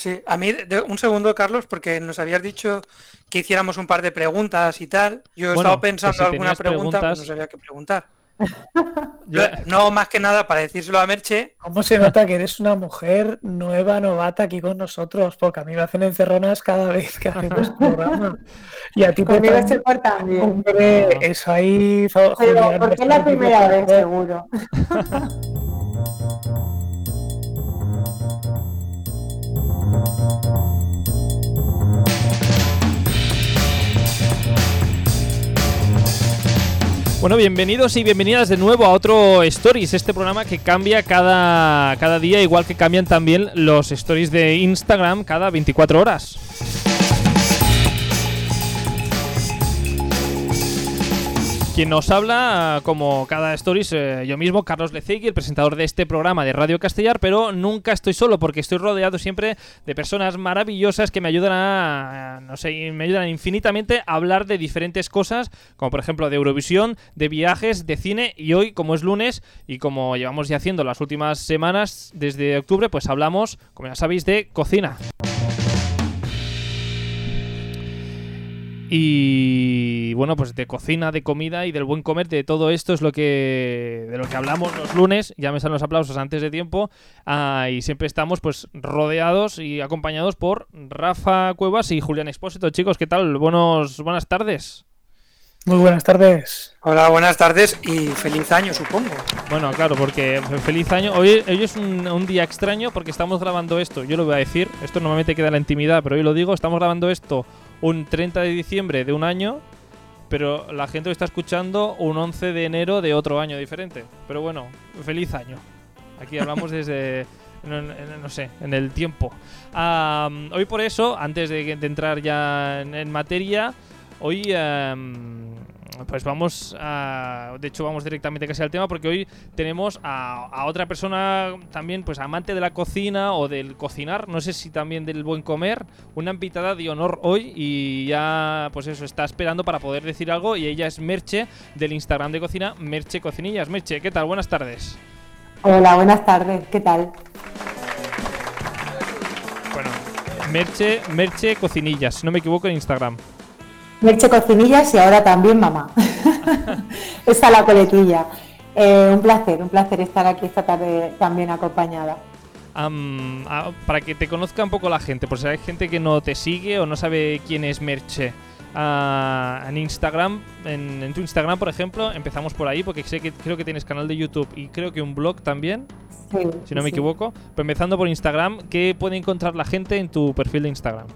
Sí, a mí, un segundo, Carlos, porque nos habías dicho que hiciéramos un par de preguntas y tal. Yo he estado pensando alguna pregunta, pero no sabía qué preguntar. no, más que nada para decírselo a Merche. ¿Cómo se nota que eres una mujer nueva, novata aquí con nosotros? Porque a mí me hacen encerronas cada vez que hacemos programa. Y a ti Conmigo te también. Hombre, eso ahí... Pero porque es la primera vez, seguro. Bueno, bienvenidos y bienvenidas de nuevo a otro Stories, este programa que cambia cada, cada día, igual que cambian también los Stories de Instagram cada 24 horas. Quien nos habla, como cada Stories, eh, yo mismo, Carlos Lecegui, el presentador de este programa de Radio Castellar, pero nunca estoy solo porque estoy rodeado siempre de personas maravillosas que me ayudan a, no sé, me ayudan infinitamente a hablar de diferentes cosas, como por ejemplo de Eurovisión, de viajes, de cine y hoy, como es lunes y como llevamos ya haciendo las últimas semanas desde octubre, pues hablamos, como ya sabéis, de cocina. Y bueno, pues de cocina, de comida y del buen comer, de todo esto es lo que de lo que hablamos los lunes. Ya me salen los aplausos antes de tiempo. Ah, y siempre estamos pues rodeados y acompañados por Rafa Cuevas y Julián Expósito. Chicos, ¿qué tal? Buenos, buenas tardes. Muy buenas tardes. Hola, buenas tardes y feliz año, supongo. Bueno, claro, porque feliz año. Hoy, hoy es un, un, día extraño porque estamos grabando esto. Yo lo voy a decir. Esto normalmente queda en la intimidad, pero hoy lo digo. Estamos grabando esto un 30 de diciembre de un año, pero la gente lo está escuchando un 11 de enero de otro año diferente. Pero bueno, feliz año. Aquí hablamos desde, no, sé, en el tiempo. hoy por eso, antes de, entrar ya en, materia, hoy pues vamos a. De hecho, vamos directamente casi al tema porque hoy tenemos a, otra persona también, pues amante de la cocina o del cocinar, no sé si también del buen comer, una invitada de honor hoy y ya, pues eso, está esperando para poder decir algo y ella es Merche del Instagram de cocina, Merche Cocinillas. Merche, ¿qué tal? Buenas tardes. Hola, buenas tardes, ¿qué tal? Bueno, Merche, Merche Cocinillas, si no me equivoco en Instagram. Merche Cocinillas y ahora también mamá. Esa la coletilla. Eh, un placer, un placer estar aquí esta tarde también acompañada. para que te conozca un poco la gente, por si hay gente que no te sigue o no sabe quién es Merche. En Instagram, en, tu Instagram, por ejemplo, empezamos por ahí porque sé que creo que tienes canal de YouTube y creo que un blog también, si no me equivoco. Pero empezando por Instagram, ¿qué puede encontrar la gente en tu perfil de Instagram?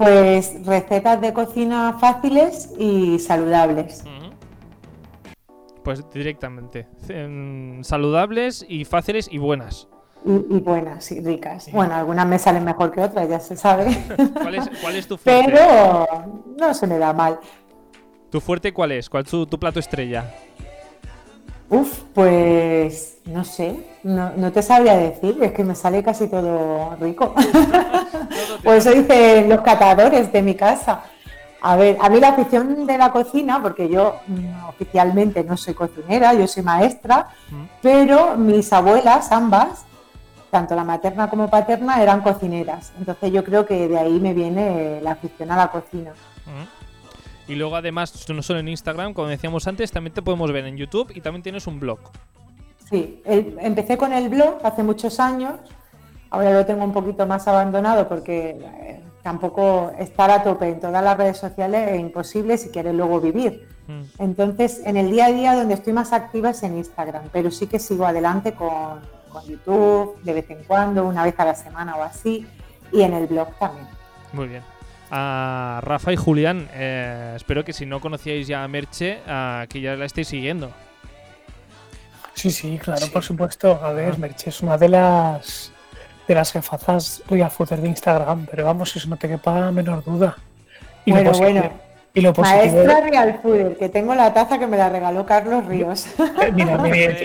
Pues recetas de cocina fáciles y saludables. Pues directamente. Saludables y fáciles y buenas. Y, buenas y ricas. Bueno, algunas me salen mejor que otras, ya se sabe. ¿Cuál es, tu fuerte? Pero no se me da mal. ¿Tu fuerte cuál es? ¿Cuál es tu plato estrella? Uf, pues no sé, no, te sabría decir, es que me sale casi todo rico. Por eso dicen los catadores de mi casa. A ver, a mí la afición de la cocina, porque yo mm, oficialmente no soy cocinera, yo soy maestra, mm. pero mis abuelas, ambas, tanto la materna como paterna, eran cocineras. Entonces yo creo que de ahí me viene la afición a la cocina. Mm. Y luego además, no solo en Instagram, como decíamos antes, también te podemos ver en YouTube y también tienes un blog. Sí, empecé con el blog hace muchos años, ahora lo tengo un poquito más abandonado porque eh, tampoco estar a tope en todas las redes sociales es imposible si quieres luego vivir. Mm. Entonces, en el día a día donde estoy más activa es en Instagram, pero sí que sigo adelante con, con YouTube de vez en cuando, una vez a la semana o así, y en el blog también. Muy bien a Rafa y Julián. Eh, espero que si no conocíais ya a Merche, que ya la estéis siguiendo. Sí, sí, claro, por supuesto. A ver, ah. Merche es una de las de las jefazas real footer de Instagram, pero vamos, eso no te quepa menor duda. Y bueno, bueno. Y lo Maestra Real Food, que tengo la taza que me la regaló Carlos Ríos. Eh, mira,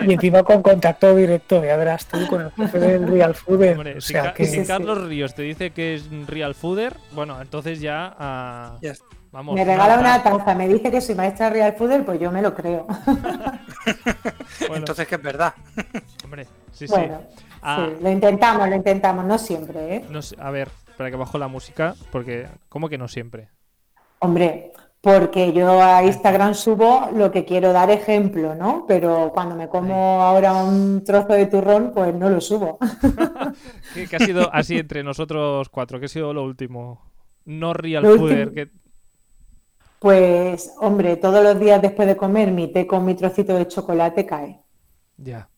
y encima con contacto directo, ya verás tú con el jefe del Real Fooder. o sea, si, que... Carlos Ríos te dice que es Real Fooder, bueno, entonces ya, uh, vamos. Me regala una taza, me dice que soy maestra Real Fooder, pues yo me lo creo. Entonces que es verdad. Hombre, sí, sí. Ah. sí. Lo intentamos, lo intentamos, no siempre, ¿eh? No, a ver, para que bajo la música, porque ¿cómo que no siempre? Hombre, porque yo a Instagram subo lo que quiero dar ejemplo, ¿no? Pero cuando me como ahora un trozo de turrón, pues no lo subo. ¿Qué, ha sido así entre nosotros cuatro? ¿Qué ha sido lo último? No real fooder. Pues, hombre, todos los días después de comer mi té con mi trocito de chocolate cae. Ya,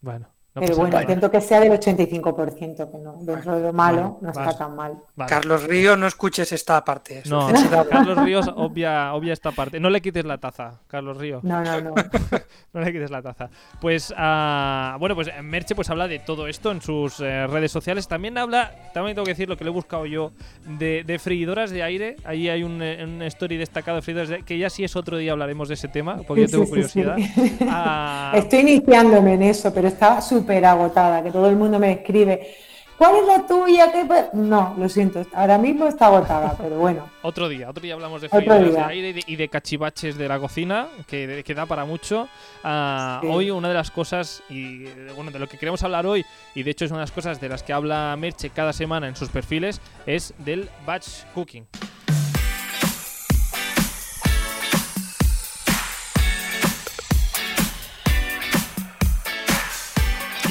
bueno. Pero bueno, intento que sea del 85%, que no, dentro de lo malo no está tan mal. Carlos Ríos, no escuches esta parte. No, Carlos Ríos obvia, obvia esta parte. No le quites la taza, Carlos Ríos. No, no, no. no le quites la taza. Pues, uh, bueno, pues Merche pues habla de todo esto en sus eh, redes sociales. También habla, también tengo que decir lo que le he buscado yo, de, de freidoras de aire. Ahí hay un, eh, un, story destacado de freidoras de aire, que ya si es otro día hablaremos de ese tema, porque yo tengo curiosidad. Uh... Estoy iniciándome en eso, pero está súper agotada, que todo el mundo me escribe, ¿cuál es la tuya? No, lo siento, ahora mismo está agotada, pero bueno. otro día, otro día hablamos de de aire y de, cachivaches de la cocina, que, que da para mucho. Ah, hoy una de las cosas, y bueno, de lo que queremos hablar hoy, y de hecho es una de las cosas de las que habla Merche cada semana en sus perfiles, es del batch cooking.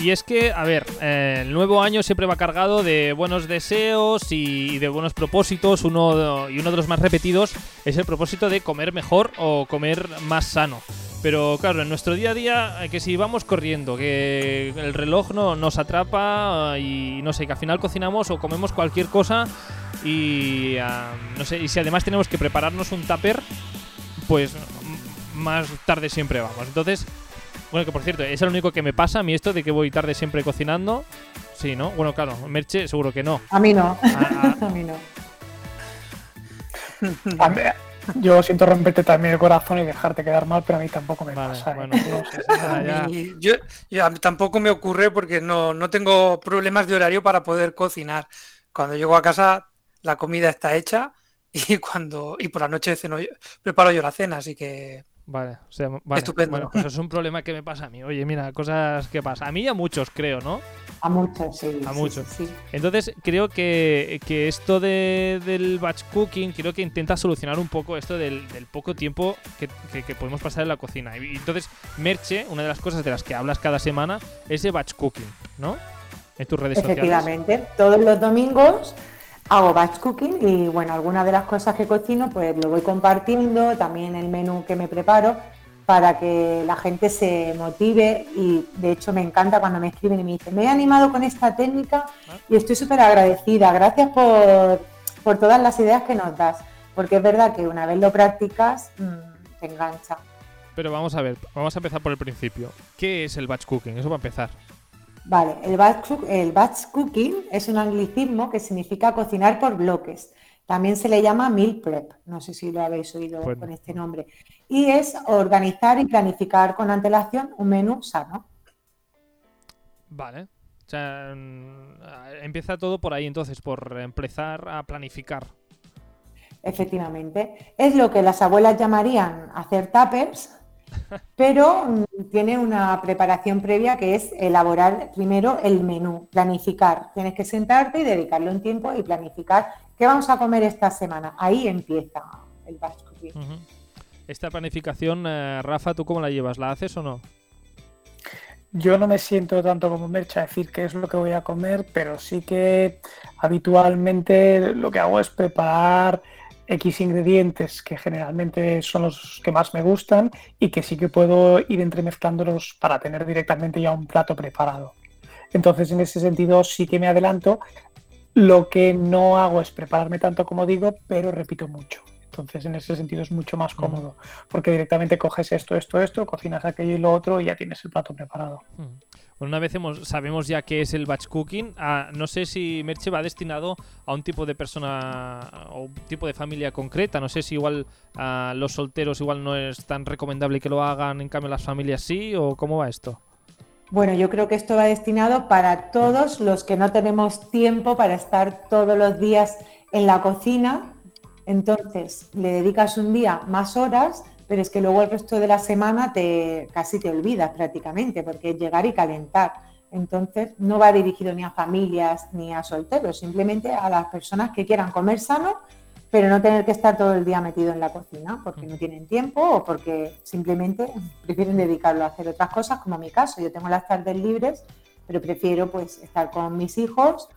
Y es que, a ver, eh, el nuevo año siempre va cargado de buenos deseos y de buenos propósitos. Uno, y uno de los más repetidos es el propósito de comer mejor o comer más sano. Pero claro, en nuestro día a día, eh, que si vamos corriendo, que el reloj no, nos atrapa y no sé, que al final cocinamos o comemos cualquier cosa y no sé, y si además tenemos que prepararnos un tupper, pues más tarde siempre vamos. Entonces, bueno, que por cierto, es el único que me pasa a mí esto de que voy tarde siempre cocinando. Sí, ¿no? Bueno, claro, Merche seguro que no. A mí no. Ah, ah. a mí no. yo siento romperte también el corazón y dejarte quedar mal, pero a mí tampoco me pasa. ¿eh? Bueno, yo, a mí tampoco me ocurre porque no, no tengo problemas de horario para poder cocinar. Cuando llego a casa, la comida está hecha y cuando y por la noche ceno, preparo yo la cena, así que Vale, o sea, vale. Estupendo. Bueno, pues es un problema que me pasa a mí. Oye, mira, cosas que pasa. A mí y a muchos, creo, ¿no? A muchos, sí. A muchos. Sí, Entonces, creo que, esto de, del batch cooking, creo que intenta solucionar un poco esto del, poco tiempo que, podemos pasar en la cocina. Y entonces, Merche, una de las cosas de las que hablas cada semana es de batch cooking, ¿no? En tus redes sociales. Efectivamente, todos los domingos hago batch cooking y bueno, algunas de las cosas que cocino pues lo voy compartiendo, también el menú que me preparo para que la gente se motive y de hecho me encanta cuando me escriben y me dicen, me he animado con esta técnica y estoy súper agradecida, gracias por, todas las ideas que nos das, porque es verdad que una vez lo practicas mm, te engancha. Pero vamos a ver, vamos a empezar por el principio. ¿Qué es el batch cooking? Eso va a empezar. Vale, el batch, el batch cooking es un anglicismo que significa cocinar por bloques. También se le llama meal prep, no sé si lo habéis oído con este nombre. Y es organizar y planificar con antelación un menú sano. Vale. O sea, mm, empieza todo por ahí entonces, por empezar a planificar. Efectivamente. Es lo que las abuelas llamarían hacer tuppers, pero mm, tiene una preparación previa que es elaborar primero el menú, planificar. Tienes que sentarte y dedicarle un tiempo y planificar qué vamos a comer esta semana. Ahí empieza el batch Esta planificación, eh, Rafa, ¿tú cómo la llevas? ¿La haces o no? Yo no me siento tanto como Mercha a decir qué es lo que voy a comer, pero sí que habitualmente lo que hago es preparar X ingredientes que generalmente son los que más me gustan y que sí que puedo ir entremezclándolos para tener directamente ya un plato preparado. Entonces, en ese sentido, sí que me adelanto. Lo que no hago es prepararme tanto como digo, pero repito mucho. Entonces, en ese sentido es mucho más cómodo, porque directamente coges esto, esto, esto, cocinas aquello y lo otro y ya tienes el plato preparado. Bueno, una vez hemos, sabemos ya qué es el batch cooking, ah, no sé si Merche va destinado a un tipo de persona o un tipo de familia concreta. No sé si igual a los solteros igual no es tan recomendable que lo hagan, en cambio las familias sí, o cómo va esto. Bueno, yo creo que esto va destinado para todos los que no tenemos tiempo para estar todos los días en la cocina. Entonces, le dedicas un día más horas, pero es que luego el resto de la semana te casi te olvidas prácticamente, porque es llegar y calentar. Entonces, no va dirigido ni a familias ni a solteros, simplemente a las personas que quieran comer sano pero no tener que estar todo el día metido en la cocina porque no tienen tiempo o porque simplemente prefieren dedicarlo a hacer otras cosas, como en mi caso. Yo tengo las tardes libres, pero prefiero pues estar con mis hijos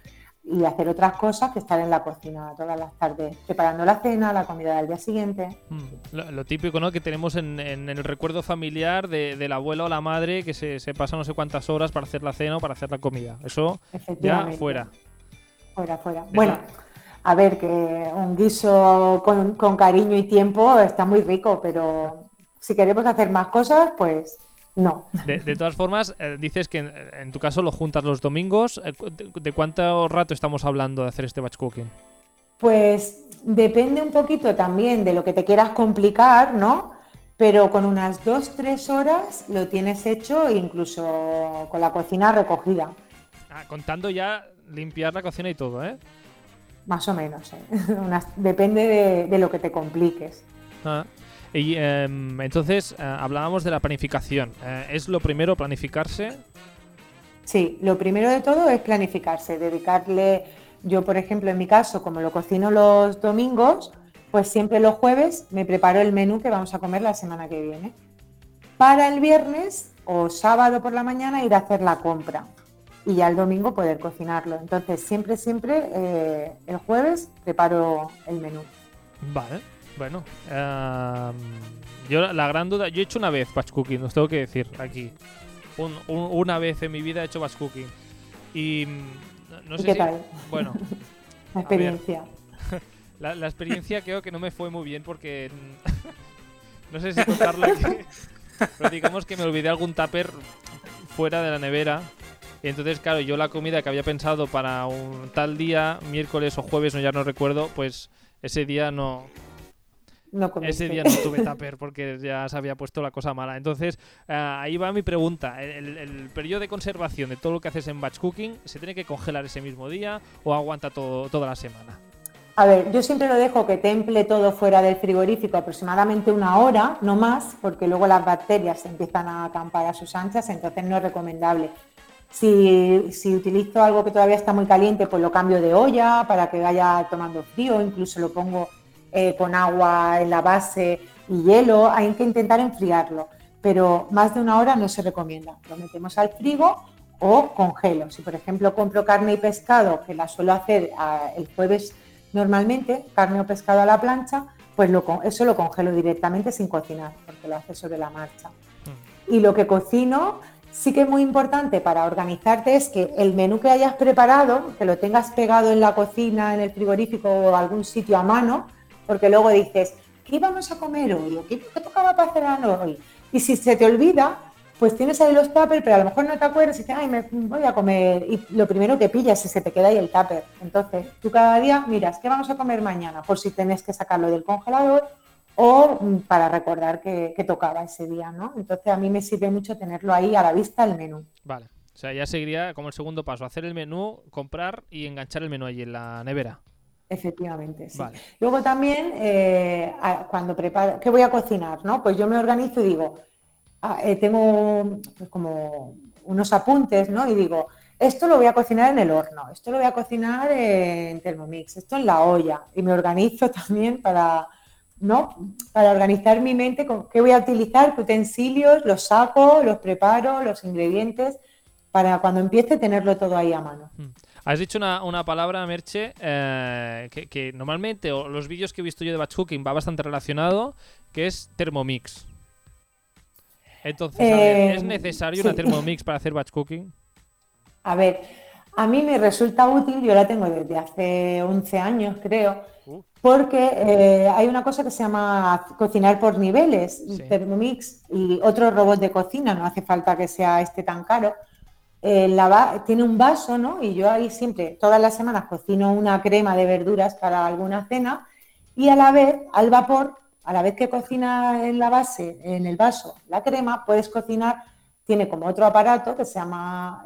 y hacer otras cosas que estar en la cocina todas las tardes, preparando la cena, la comida del día siguiente. Mm, lo, típico ¿no? que tenemos en, el recuerdo familiar de, del abuelo o la madre que se, se, pasa no sé cuántas horas para hacer la cena o para hacer la comida. Eso ya fuera. Fuera, fuera. Bueno a ver, que un guiso con, cariño y tiempo está muy rico, pero si queremos hacer más cosas, pues no. De, todas formas, eh, dices que en, tu caso lo juntas los domingos. Eh, ¿De, cuánto rato estamos hablando de hacer este batch cooking? Pues depende un poquito también de lo que te quieras complicar, ¿no? Pero con unas dos, tres horas lo tienes hecho incluso con la cocina recogida. Ah, contando ya limpiar la cocina y todo, ¿eh? Más o menos, ¿eh? depende de, lo que te compliques. Ah, y em, entonces eh, hablábamos de la planificación. Eh, ¿Es lo primero planificarse? Sí, lo primero de todo es planificarse, dedicarle, yo por ejemplo en mi caso, como lo cocino los domingos, pues siempre los jueves me preparo el menú que vamos a comer la semana que viene. Para el viernes o sábado por la mañana ir a hacer la compra y ya el domingo poder cocinarlo. Entonces, siempre, siempre eh, el jueves preparo el menú. Vale, bueno. Em, yo la gran duda, yo he hecho una vez batch cooking, os tengo que decir aquí. una vez en mi vida he hecho batch cooking. Y mm, no sé qué tal? Bueno. la experiencia. la, experiencia creo que no me fue muy bien porque... no sé si contarlo aquí. Pero digamos que me olvidé algún tupper fuera de la nevera y entonces, claro, yo la comida que había pensado para un tal día, miércoles o jueves, no ya no recuerdo, pues ese día no, Ese día no tuve tupper porque ya se había puesto la cosa mala. Entonces, eh, ahí va mi pregunta. El, periodo de conservación de todo lo que haces en batch cooking, ¿se tiene que congelar ese mismo día o aguanta todo, toda la semana? A ver, yo siempre lo dejo que temple todo fuera del frigorífico aproximadamente una hora, no más, porque luego las bacterias empiezan a acampar a sus anchas, entonces no es recomendable. Si, utilizo algo que todavía está muy caliente, pues lo cambio de olla para que vaya tomando frío, incluso lo pongo eh, con agua en la base y hielo, hay que intentar enfriarlo, pero más de una hora no se recomienda. Lo metemos al frigo o congelo. Si por ejemplo compro carne y pescado, que la suelo hacer ah, el jueves normalmente, carne o pescado a la plancha, pues eso lo congelo directamente sin cocinar, porque lo hace sobre la marcha. Mm. Y lo que cocino, sí que es muy importante para organizarte es que el menú que hayas preparado, que lo tengas pegado en la cocina, en el frigorífico o algún sitio a mano, porque luego dices, ¿qué íbamos a comer hoy? ¿O qué, tocaba para cenar hoy? Y si se te olvida, pues tienes ahí los tuppers, pero a lo mejor no te acuerdas y dices, ay, me voy a comer. Y lo primero que pillas es se te queda ahí el tupper. Entonces, tú cada día miras, ¿qué vamos a comer mañana? Por si tenés que sacarlo del congelador o mm, para recordar que, tocaba ese día, ¿no? Entonces a mí me sirve mucho tenerlo ahí a la vista el menú. Vale. O sea, ya seguiría como el segundo paso, hacer el menú, comprar y enganchar el menú ahí en la nevera. Efectivamente, sí. Luego también, eh, cuando preparo, ¿qué voy a cocinar? ¿no? Pues yo me organizo y digo, ah, eh, tengo pues, como unos apuntes, ¿no? Y digo, esto lo voy a cocinar en el horno, esto lo voy a cocinar en Thermomix, esto en la olla. Y me organizo también para, ¿no? Para organizar mi mente, con qué voy a utilizar, qué utensilios, los saco, los preparo, los ingredientes, para cuando empiece tenerlo todo ahí a mano. Hmm. Has dicho una, palabra, Merche, eh, que, normalmente, o los vídeos que he visto yo de batch cooking va bastante relacionado, que es Thermomix. Entonces, ¿es eh, necesario una Thermomix para hacer batch cooking? A ver, a mí me resulta útil, yo la tengo desde hace 11 años, creo, porque eh, hay una cosa que se llama cocinar por niveles, Thermomix y otros robots de cocina, no hace falta que sea este tan caro. Eh, tiene un vaso, ¿no? Y yo ahí siempre, todas las semanas, cocino una crema de verduras para alguna cena y a la vez, al vapor, a la vez que cocina en la base, en el vaso, la crema, puedes cocinar, tiene como otro aparato que se llama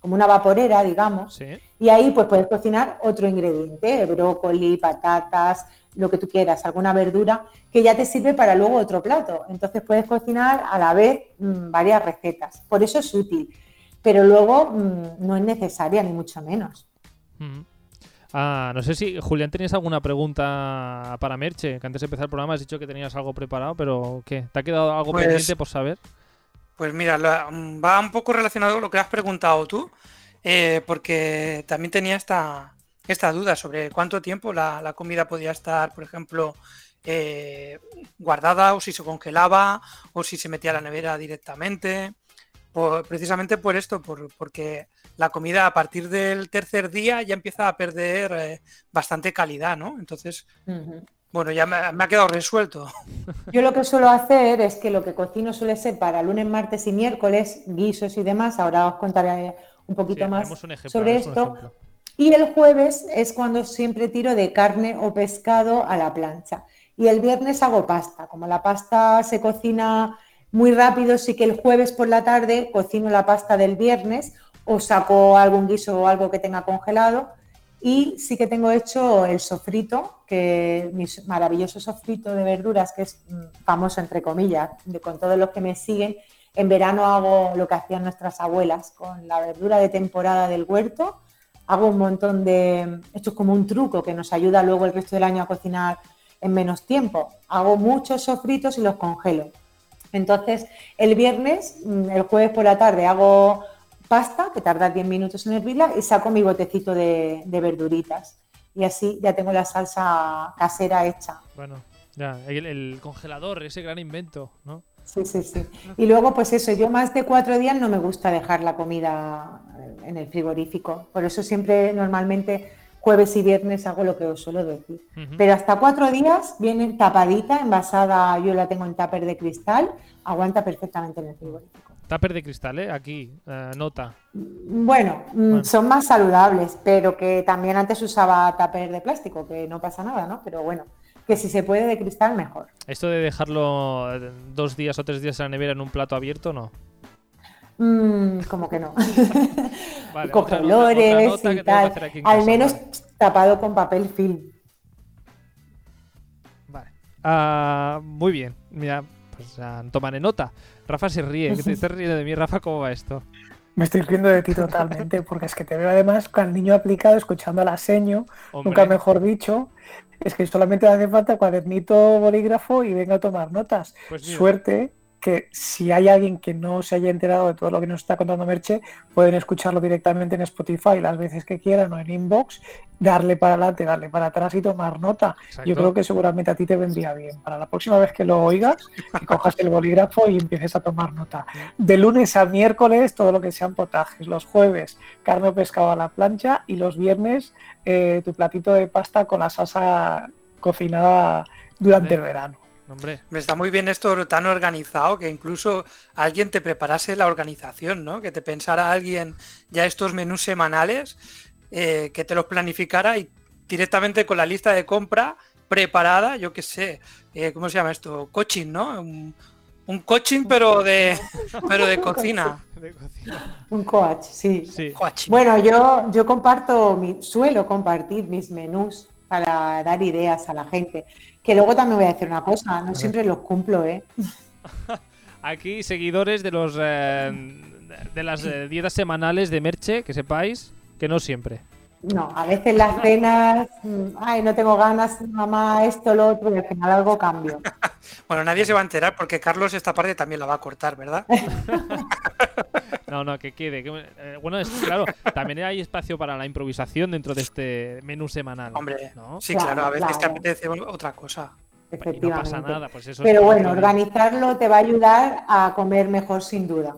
como una vaporera, digamos, y ahí pues puedes cocinar otro ingrediente, brócoli, patatas, lo que tú quieras, alguna verdura, que ya te sirve para luego otro plato. Entonces puedes cocinar a la vez mm, varias recetas. Por eso es útil, pero luego mm, no es necesaria ni mucho menos. Ah, no sé si, Julián, ¿tenías alguna pregunta para Merche? Que antes de empezar el programa has dicho que tenías algo preparado, pero ¿qué? ¿Te ha quedado algo pues pendiente por saber? Pues mira, va un poco relacionado con lo que has preguntado tú, eh, porque también tenía esta, esta duda sobre cuánto tiempo la, comida podía estar, por ejemplo, eh, guardada o si se congelaba o si se metía a la nevera directamente. Precisamente por esto, porque la comida a partir del tercer día ya empieza a perder eh, bastante calidad, ¿no? Entonces, bueno, ya me, ha quedado resuelto. Yo lo que suelo hacer es que lo que cocino suele ser para lunes, martes y miércoles, guisos y demás. Ahora os contaré un poquito más sobre esto. Y el jueves es cuando siempre tiro de carne o pescado a la plancha. Y el viernes hago pasta. Como la pasta se cocina muy rápido, sí que el jueves por la tarde cocino la pasta del viernes o saco algún guiso o algo que tenga congelado. Y sí que tengo hecho el sofrito, que mi maravilloso sofrito de verduras, que es mm, famoso entre comillas, de, con todos los que me siguen. En verano hago lo que hacían nuestras abuelas, con la verdura de temporada del huerto. Hago un montón de... Esto es como un truco que nos ayuda luego el resto del año a cocinar en menos tiempo. Hago muchos sofritos y los congelo. Entonces, el viernes, mm, el jueves por la tarde, hago pasta, que tarda 10 minutos en hervirla, y saco mi botecito de, verduritas. Y así ya tengo la salsa casera hecha. Bueno, ya, el, congelador, ese gran invento, ¿no? Sí, sí, sí. Y luego, pues eso, yo más de cuatro días no me gusta dejar la comida en el frigorífico. Por eso siempre, normalmente, jueves y viernes hago lo que os suelo decir. Pero hasta cuatro días viene tapadita, envasada, yo la tengo en tupper de cristal, aguanta perfectamente en el frigorífico. Tupper de cristal, ¿eh? Aquí, eh, nota. Mm, bueno, son más saludables, pero que también antes usaba tupper de plástico, que no pasa nada, ¿no? Pero bueno, que si se puede de cristal, mejor. ¿Esto de dejarlo eh, dos días o tres días en la nevera en un plato abierto, no? Mm, como que no. con colores y tal. Al menos tapado con papel film. Vale. Ah, muy bien. Mira, pues tomaré nota. Rafa se ríe. ¿Qué te estás riendo de mí, Rafa? ¿Cómo va esto? Me estoy riendo de ti totalmente, porque es que te veo además con el niño aplicado, escuchando la seño, nunca mejor dicho. Es que solamente hace falta cuadernito, bolígrafo y venga a tomar notas. Pues Suerte que si hay alguien que no se haya enterado de todo lo que nos está contando Merche, pueden escucharlo directamente en Spotify las veces que quieran o en inbox, darle para adelante, darle para atrás y tomar nota. Yo creo que seguramente a ti te vendría bien. Para la próxima vez que lo oigas, que cojas el bolígrafo y empieces a tomar nota. De lunes a miércoles, todo lo que sean potajes. Los jueves, carne o pescado a la plancha y los viernes, eh, tu platito de pasta con la salsa cocinada durante el verano. Me está muy bien esto tan organizado que incluso alguien te preparase la organización, ¿no? Que te pensara alguien ya estos menús semanales, eh, que te los planificara y directamente con la lista de compra preparada, yo qué sé, eh, ¿cómo se llama esto? Coaching, ¿no? Un, coaching pero de pero de cocina. Un coach, sí. Bueno, yo, yo comparto, mi, suelo compartir mis menús para dar ideas a la gente. Que luego también voy a decir una cosa, no siempre los cumplo, ¿eh? Aquí seguidores de los eh, de las eh, dietas semanales de Merche, que sepáis que no siempre. No, a veces las cenas, mm, ay, no tengo ganas, mamá, esto, lo otro, y al final algo cambio. bueno, nadie se va a enterar porque Carlos esta parte también la va a cortar, ¿verdad? no, no, que quede. Eh, bueno, es, claro, también hay espacio para la improvisación dentro de este menú semanal. Hombre, sí, claro, a veces te apetece otra cosa. Efectivamente. no pasa nada, pues eso Pero bueno, organizarlo te va a ayudar a comer mejor sin duda.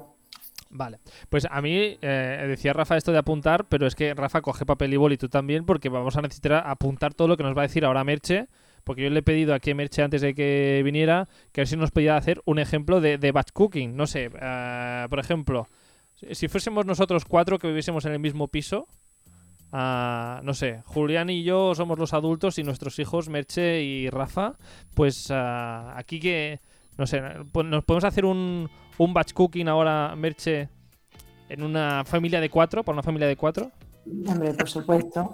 Vale, pues a mí eh, decía Rafa esto de apuntar, pero es que Rafa coge papel y boli tú también porque vamos a necesitar apuntar todo lo que nos va a decir ahora Merche, porque yo le he pedido aquí a Merche antes de que viniera que a ver si nos podía hacer un ejemplo de, batch cooking, no sé, eh, por ejemplo, si fuésemos nosotros cuatro que viviésemos en el mismo piso, uh, no sé, Julián y yo somos los adultos y nuestros hijos, Merche y Rafa, pues uh, aquí que, no sé, nos podemos hacer un un batch cooking ahora, Merche, en una familia de cuatro, por una familia de cuatro? Hombre, por supuesto.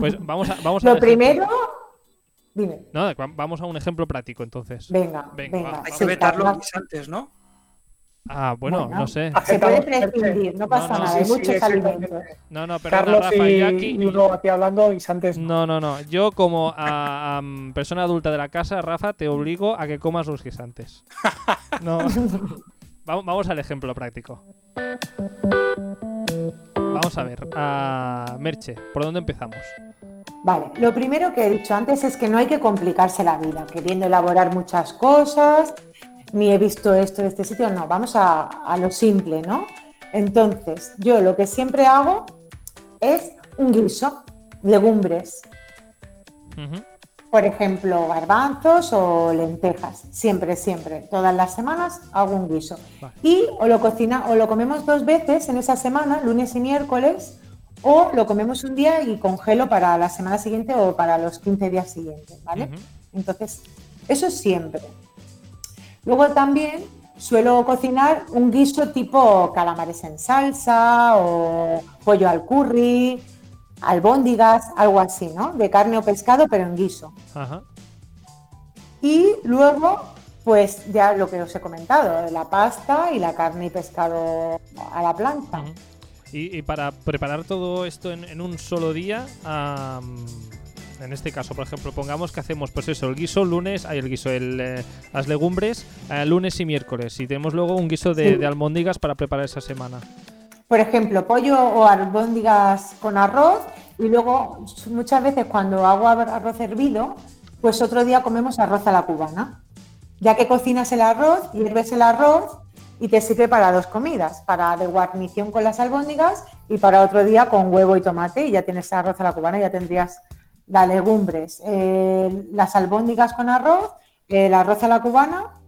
Pues vamos a. Vamos Lo primero. Dime. No, vamos a un ejemplo práctico entonces. Venga, venga. Hay que vetarlo antes, ¿no? Ah, bueno, no sé. Se puede prescindir, no pasa nada, hay muchos alimentos. No, no, pero Carlos Rafa, y, aquí... y uno aquí hablando y antes. No, no, no. Yo, como a, persona adulta de la casa, Rafa, te obligo a que comas los guisantes. No. Vamos al ejemplo práctico. Vamos a ver. A Merche, ¿por dónde empezamos? Vale, lo primero que he dicho antes es que no hay que complicarse la vida, queriendo elaborar muchas cosas, ni he visto esto en este sitio, no, vamos a, lo simple, ¿no? Entonces, yo lo que siempre hago es un guiso, legumbres por ejemplo, garbanzos o lentejas. Siempre, siempre. Todas las semanas hago un guiso. Y o lo cocina, o lo comemos dos veces en esa semana, lunes y miércoles, o lo comemos un día y congelo para la semana siguiente o para los 15 días siguientes, ¿vale? Entonces, eso siempre. Luego también suelo cocinar un guiso tipo calamares en salsa o pollo al curry albóndigas, algo así, ¿no? De carne o pescado, pero en guiso. Y luego, pues ya lo que os he comentado, la pasta y la carne y pescado a la plancha. y, para preparar todo esto en, un solo día, en este caso, por ejemplo, pongamos que hacemos, pues eso, el guiso lunes, hay el guiso, el, eh, las legumbres eh, lunes y miércoles, y tenemos luego un guiso de, de albóndigas para preparar esa semana. Por ejemplo, pollo o albóndigas con arroz y luego muchas veces cuando hago arroz hervido, pues otro día comemos arroz a la cubana. Ya que cocinas el arroz, hierves el arroz y te sirve para dos comidas, para de guarnición con las albóndigas y para otro día con huevo y tomate y ya tienes arroz a la cubana, ya tendrías las legumbres, eh, las albóndigas con arroz, el arroz a la cubana,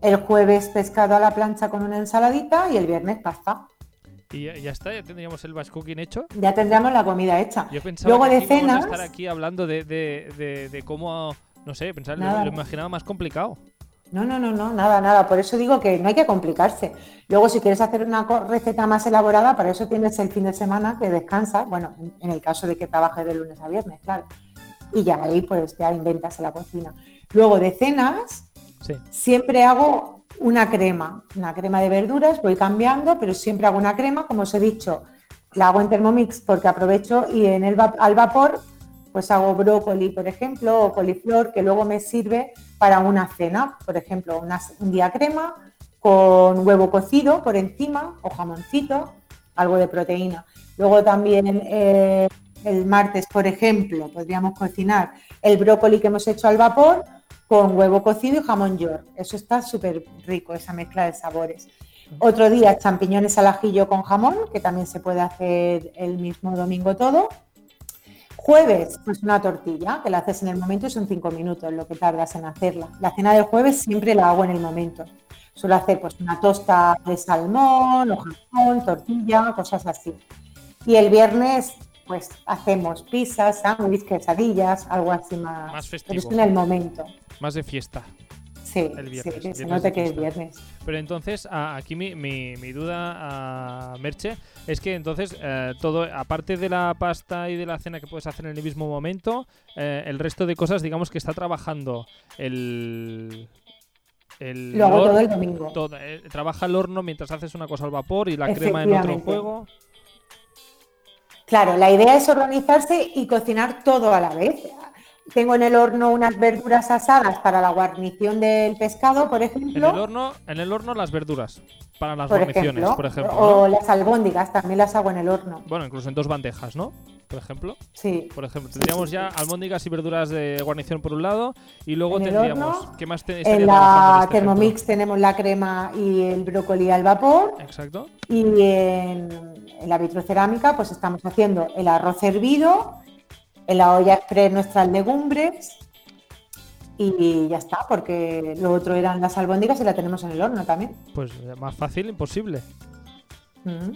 el jueves pescado a la plancha con una ensaladita y el viernes pasta. Y ya, está, ya tendríamos el batch cooking hecho. Ya tendríamos la comida hecha. Yo pensaba Luego que de cenas. estar aquí hablando de, de, de, cómo, no sé, pensar, lo, imaginaba más complicado. No, no, no, no, nada, nada. Por eso digo que no hay que complicarse. Luego, si quieres hacer una receta más elaborada, para eso tienes el fin de semana que descansas. Bueno, en el caso de que trabajes de lunes a viernes, claro. Y ya ahí, pues ya inventas en la cocina. Luego de cenas, siempre hago una crema, una crema de verduras, voy cambiando, pero siempre hago una crema, como os he dicho, la hago en Thermomix porque aprovecho y en el al vapor pues hago brócoli, por ejemplo, o coliflor, que luego me sirve para una cena, por ejemplo, un día crema con huevo cocido por encima o jamoncito, algo de proteína. Luego también eh, el martes, por ejemplo, podríamos cocinar el brócoli que hemos hecho al vapor con huevo cocido y jamón york. Eso está súper rico, esa mezcla de sabores. Otro día, champiñones al ajillo con jamón, que también se puede hacer el mismo domingo todo. Jueves, pues una tortilla, que la haces en el momento y son cinco minutos lo que tardas en hacerla. La cena del jueves siempre la hago en el momento. Suelo hacer pues una tosta de salmón o jamón, tortilla, cosas así. Y el viernes, pues hacemos pizzas, sándwiches, quesadillas, algo así más. Más Pero es en el momento. Más de fiesta. Sí, el viernes, sí, se nota que es viernes. Pero entonces, aquí mi, mi, duda, a Merche, es que entonces, eh, todo, aparte de la pasta y de la cena que puedes hacer en el mismo momento, eh, el resto de cosas, digamos que está trabajando el, el lo hago todo el domingo. Eh, trabaja el horno mientras haces una cosa al vapor y la crema en otro fuego. Claro, la idea es organizarse y cocinar todo a la vez. Tengo en el horno unas verduras asadas para la guarnición del pescado, por ejemplo. En el horno, en el horno las verduras para las guarniciones, por ejemplo. O las albóndigas, también las hago en el horno. Bueno, incluso en dos bandejas, ¿no? Por ejemplo. Sí. Por ejemplo, tendríamos ya albóndigas y verduras de guarnición por un lado y luego tendríamos. ¿Qué más En la este Thermomix tenemos la crema y el brócoli al vapor. Exacto. Y en, en la vitrocerámica, pues estamos haciendo el arroz hervido en la olla express nuestras legumbres y ya está, porque lo otro eran las albóndigas y la tenemos en el horno también. Pues más fácil, imposible. Mm.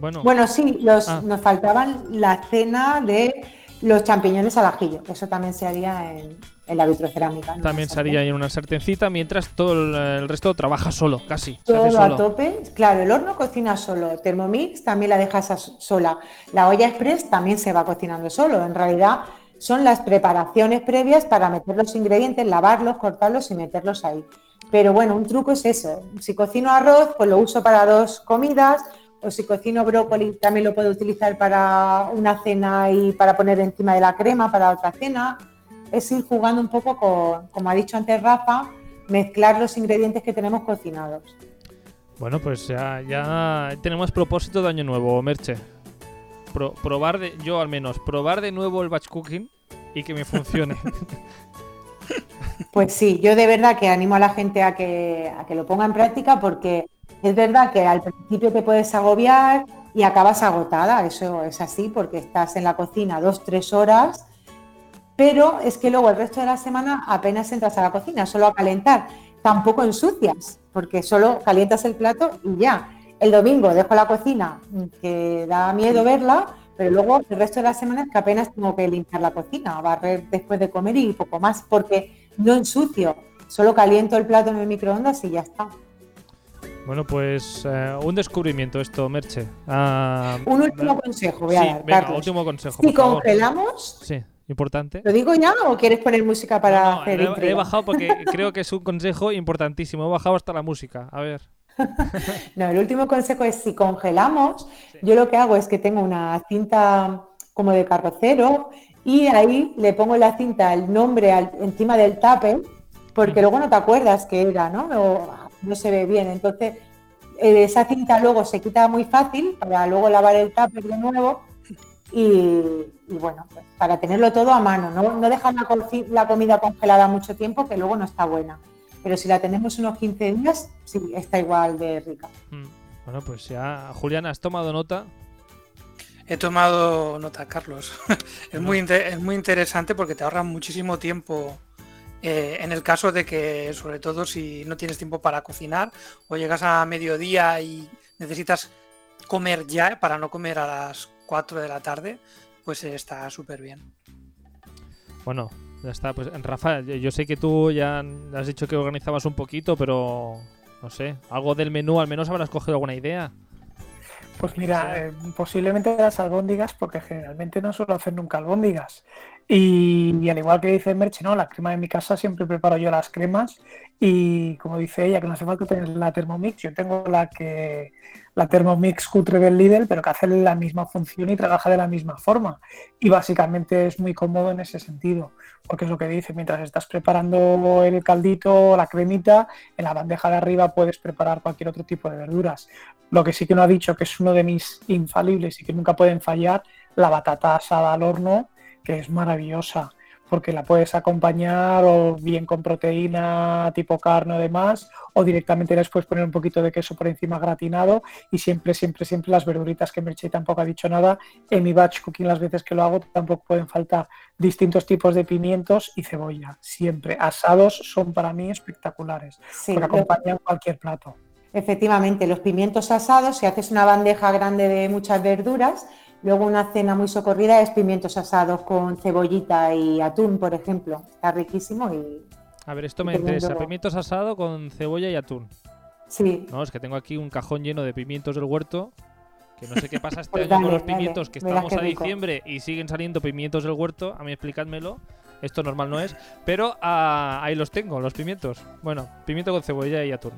bueno. bueno, sí, los, ah. nos faltaban la cena de los champiñones al ajillo. Eso también se haría en, en la vitrocerámica. También se haría en una sartencita, mientras todo el, resto trabaja solo, casi. Todo a tope. Claro, el horno cocina solo. Thermomix también la dejas sola. La olla express también se va cocinando solo. En realidad son las preparaciones previas para meter los ingredientes, lavarlos, cortarlos y meterlos ahí. Pero bueno, un truco es eso. Si cocino arroz, pues lo uso para dos comidas o si cocino brócoli también lo puedo utilizar para una cena y para poner encima de la crema para otra cena. Es ir jugando un poco con, como ha dicho antes Rafa, mezclar los ingredientes que tenemos cocinados. Bueno, pues ya, ya tenemos propósito de año nuevo, Merche. probar de, yo al menos, probar de nuevo el batch cooking y que me funcione. Pues sí, yo de verdad que animo a la gente a que, a que lo ponga en práctica porque es verdad que al principio te puedes agobiar y acabas agotada, eso es así, porque estás en la cocina dos, tres horas, pero es que luego el resto de la semana apenas entras a la cocina, solo a calentar. Tampoco ensucias, porque solo calientas el plato y ya. El domingo dejo la cocina, que da miedo verla, pero luego el resto de la semana es que apenas tengo que limpiar la cocina, barrer después de comer y poco más, porque no ensucio, solo caliento el plato en el microondas y ya está. Bueno, pues eh, un descubrimiento esto, Merche. Ah, un último consejo, voy a dar, venga, último consejo. Si congelamos. Sí, importante. ¿Lo digo ya o quieres poner música para hacer he, he bajado porque creo que es un consejo importantísimo. He bajado hasta la música. A ver. no, el último consejo es si congelamos, yo lo que hago es que tengo una cinta como de carrocero y ahí le pongo la cinta el nombre encima del tape porque luego no te acuerdas que era, ¿no? no se ve bien. Entonces, eh, esa cinta luego se quita muy fácil para luego lavar el tupper de nuevo y, bueno, pues para tenerlo todo a mano, no, dejar la, comida congelada mucho tiempo que luego no está buena. Pero si la tenemos unos 15 días, sí, está igual de rica. Mm. Bueno, pues ya, Juliana, ¿has tomado nota? He tomado nota, Carlos. es, muy, es muy interesante porque te ahorra muchísimo tiempo eh, en el caso de que, sobre todo si no tienes tiempo para cocinar o llegas a mediodía y necesitas comer ya para no comer a las 4 de la tarde, pues está súper bien. Bueno, ya está. Pues Rafa, yo sé que tú ya has dicho que organizabas un poquito, pero no sé, algo del menú al menos habrás cogido alguna idea. Pues mira, eh, posiblemente las albóndigas, porque generalmente no suelo hacer nunca albóndigas. Y, al igual que dice Merche, ¿no? La crema de mi casa siempre preparo yo las cremas y como dice ella, que no hace falta tener la Thermomix, yo tengo la que la Thermomix cutre del Lidl, pero que hace la misma función y trabaja de la misma forma. Y básicamente es muy cómodo en ese sentido, porque es lo que dice, mientras estás preparando el caldito, la cremita, en la bandeja de arriba puedes preparar cualquier otro tipo de verduras. Lo que sí que no ha dicho, que es uno de mis infalibles y que nunca pueden fallar, la batata asada al horno que es maravillosa, porque la puedes acompañar o bien con proteína tipo carne o demás, o directamente les puedes poner un poquito de queso por encima gratinado y siempre, siempre, siempre las verduritas que Merche tampoco ha dicho nada. En mi batch cooking las veces que lo hago tampoco pueden faltar distintos tipos de pimientos y cebolla. Siempre. Asados son para mí espectaculares, porque acompañan cualquier plato. Efectivamente, los pimientos asados, si haces una bandeja grande de muchas verduras, Luego una cena muy socorrida es pimientos asados con cebollita y atún, por ejemplo. Está riquísimo y... A ver, esto me interesa. Pimientos asados con cebolla y atún. Sí. No, es que tengo aquí un cajón lleno de pimientos del huerto. Que no sé qué pasa este pues año con los pimientos, que estamos a diciembre y siguen saliendo pimientos del huerto. A mí explicádmelo. Esto normal no es. Pero ah, ahí los tengo, los pimientos. Bueno, pimiento con cebolla y atún.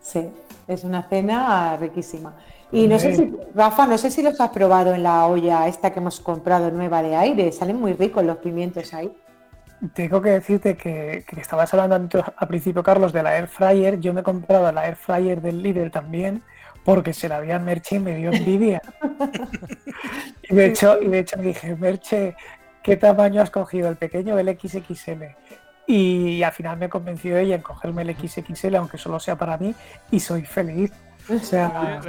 Sí, es una cena riquísima. Y no sé si, Rafa, no sé si los has probado en la olla esta que hemos comprado nueva de aire. Salen muy ricos los pimientos ahí. tengo que decirte que, que estabas hablando al principio, Carlos, de la Air Fryer. Yo me he comprado la Air Fryer del líder también porque se la había Merche y me dio envidia. y, de hecho, y de hecho me dije, Merche, ¿qué tamaño has cogido? ¿El pequeño o el XXL? Y al final me convenció ella en cogerme el XXL, aunque solo sea para mí, y soy feliz. O sea,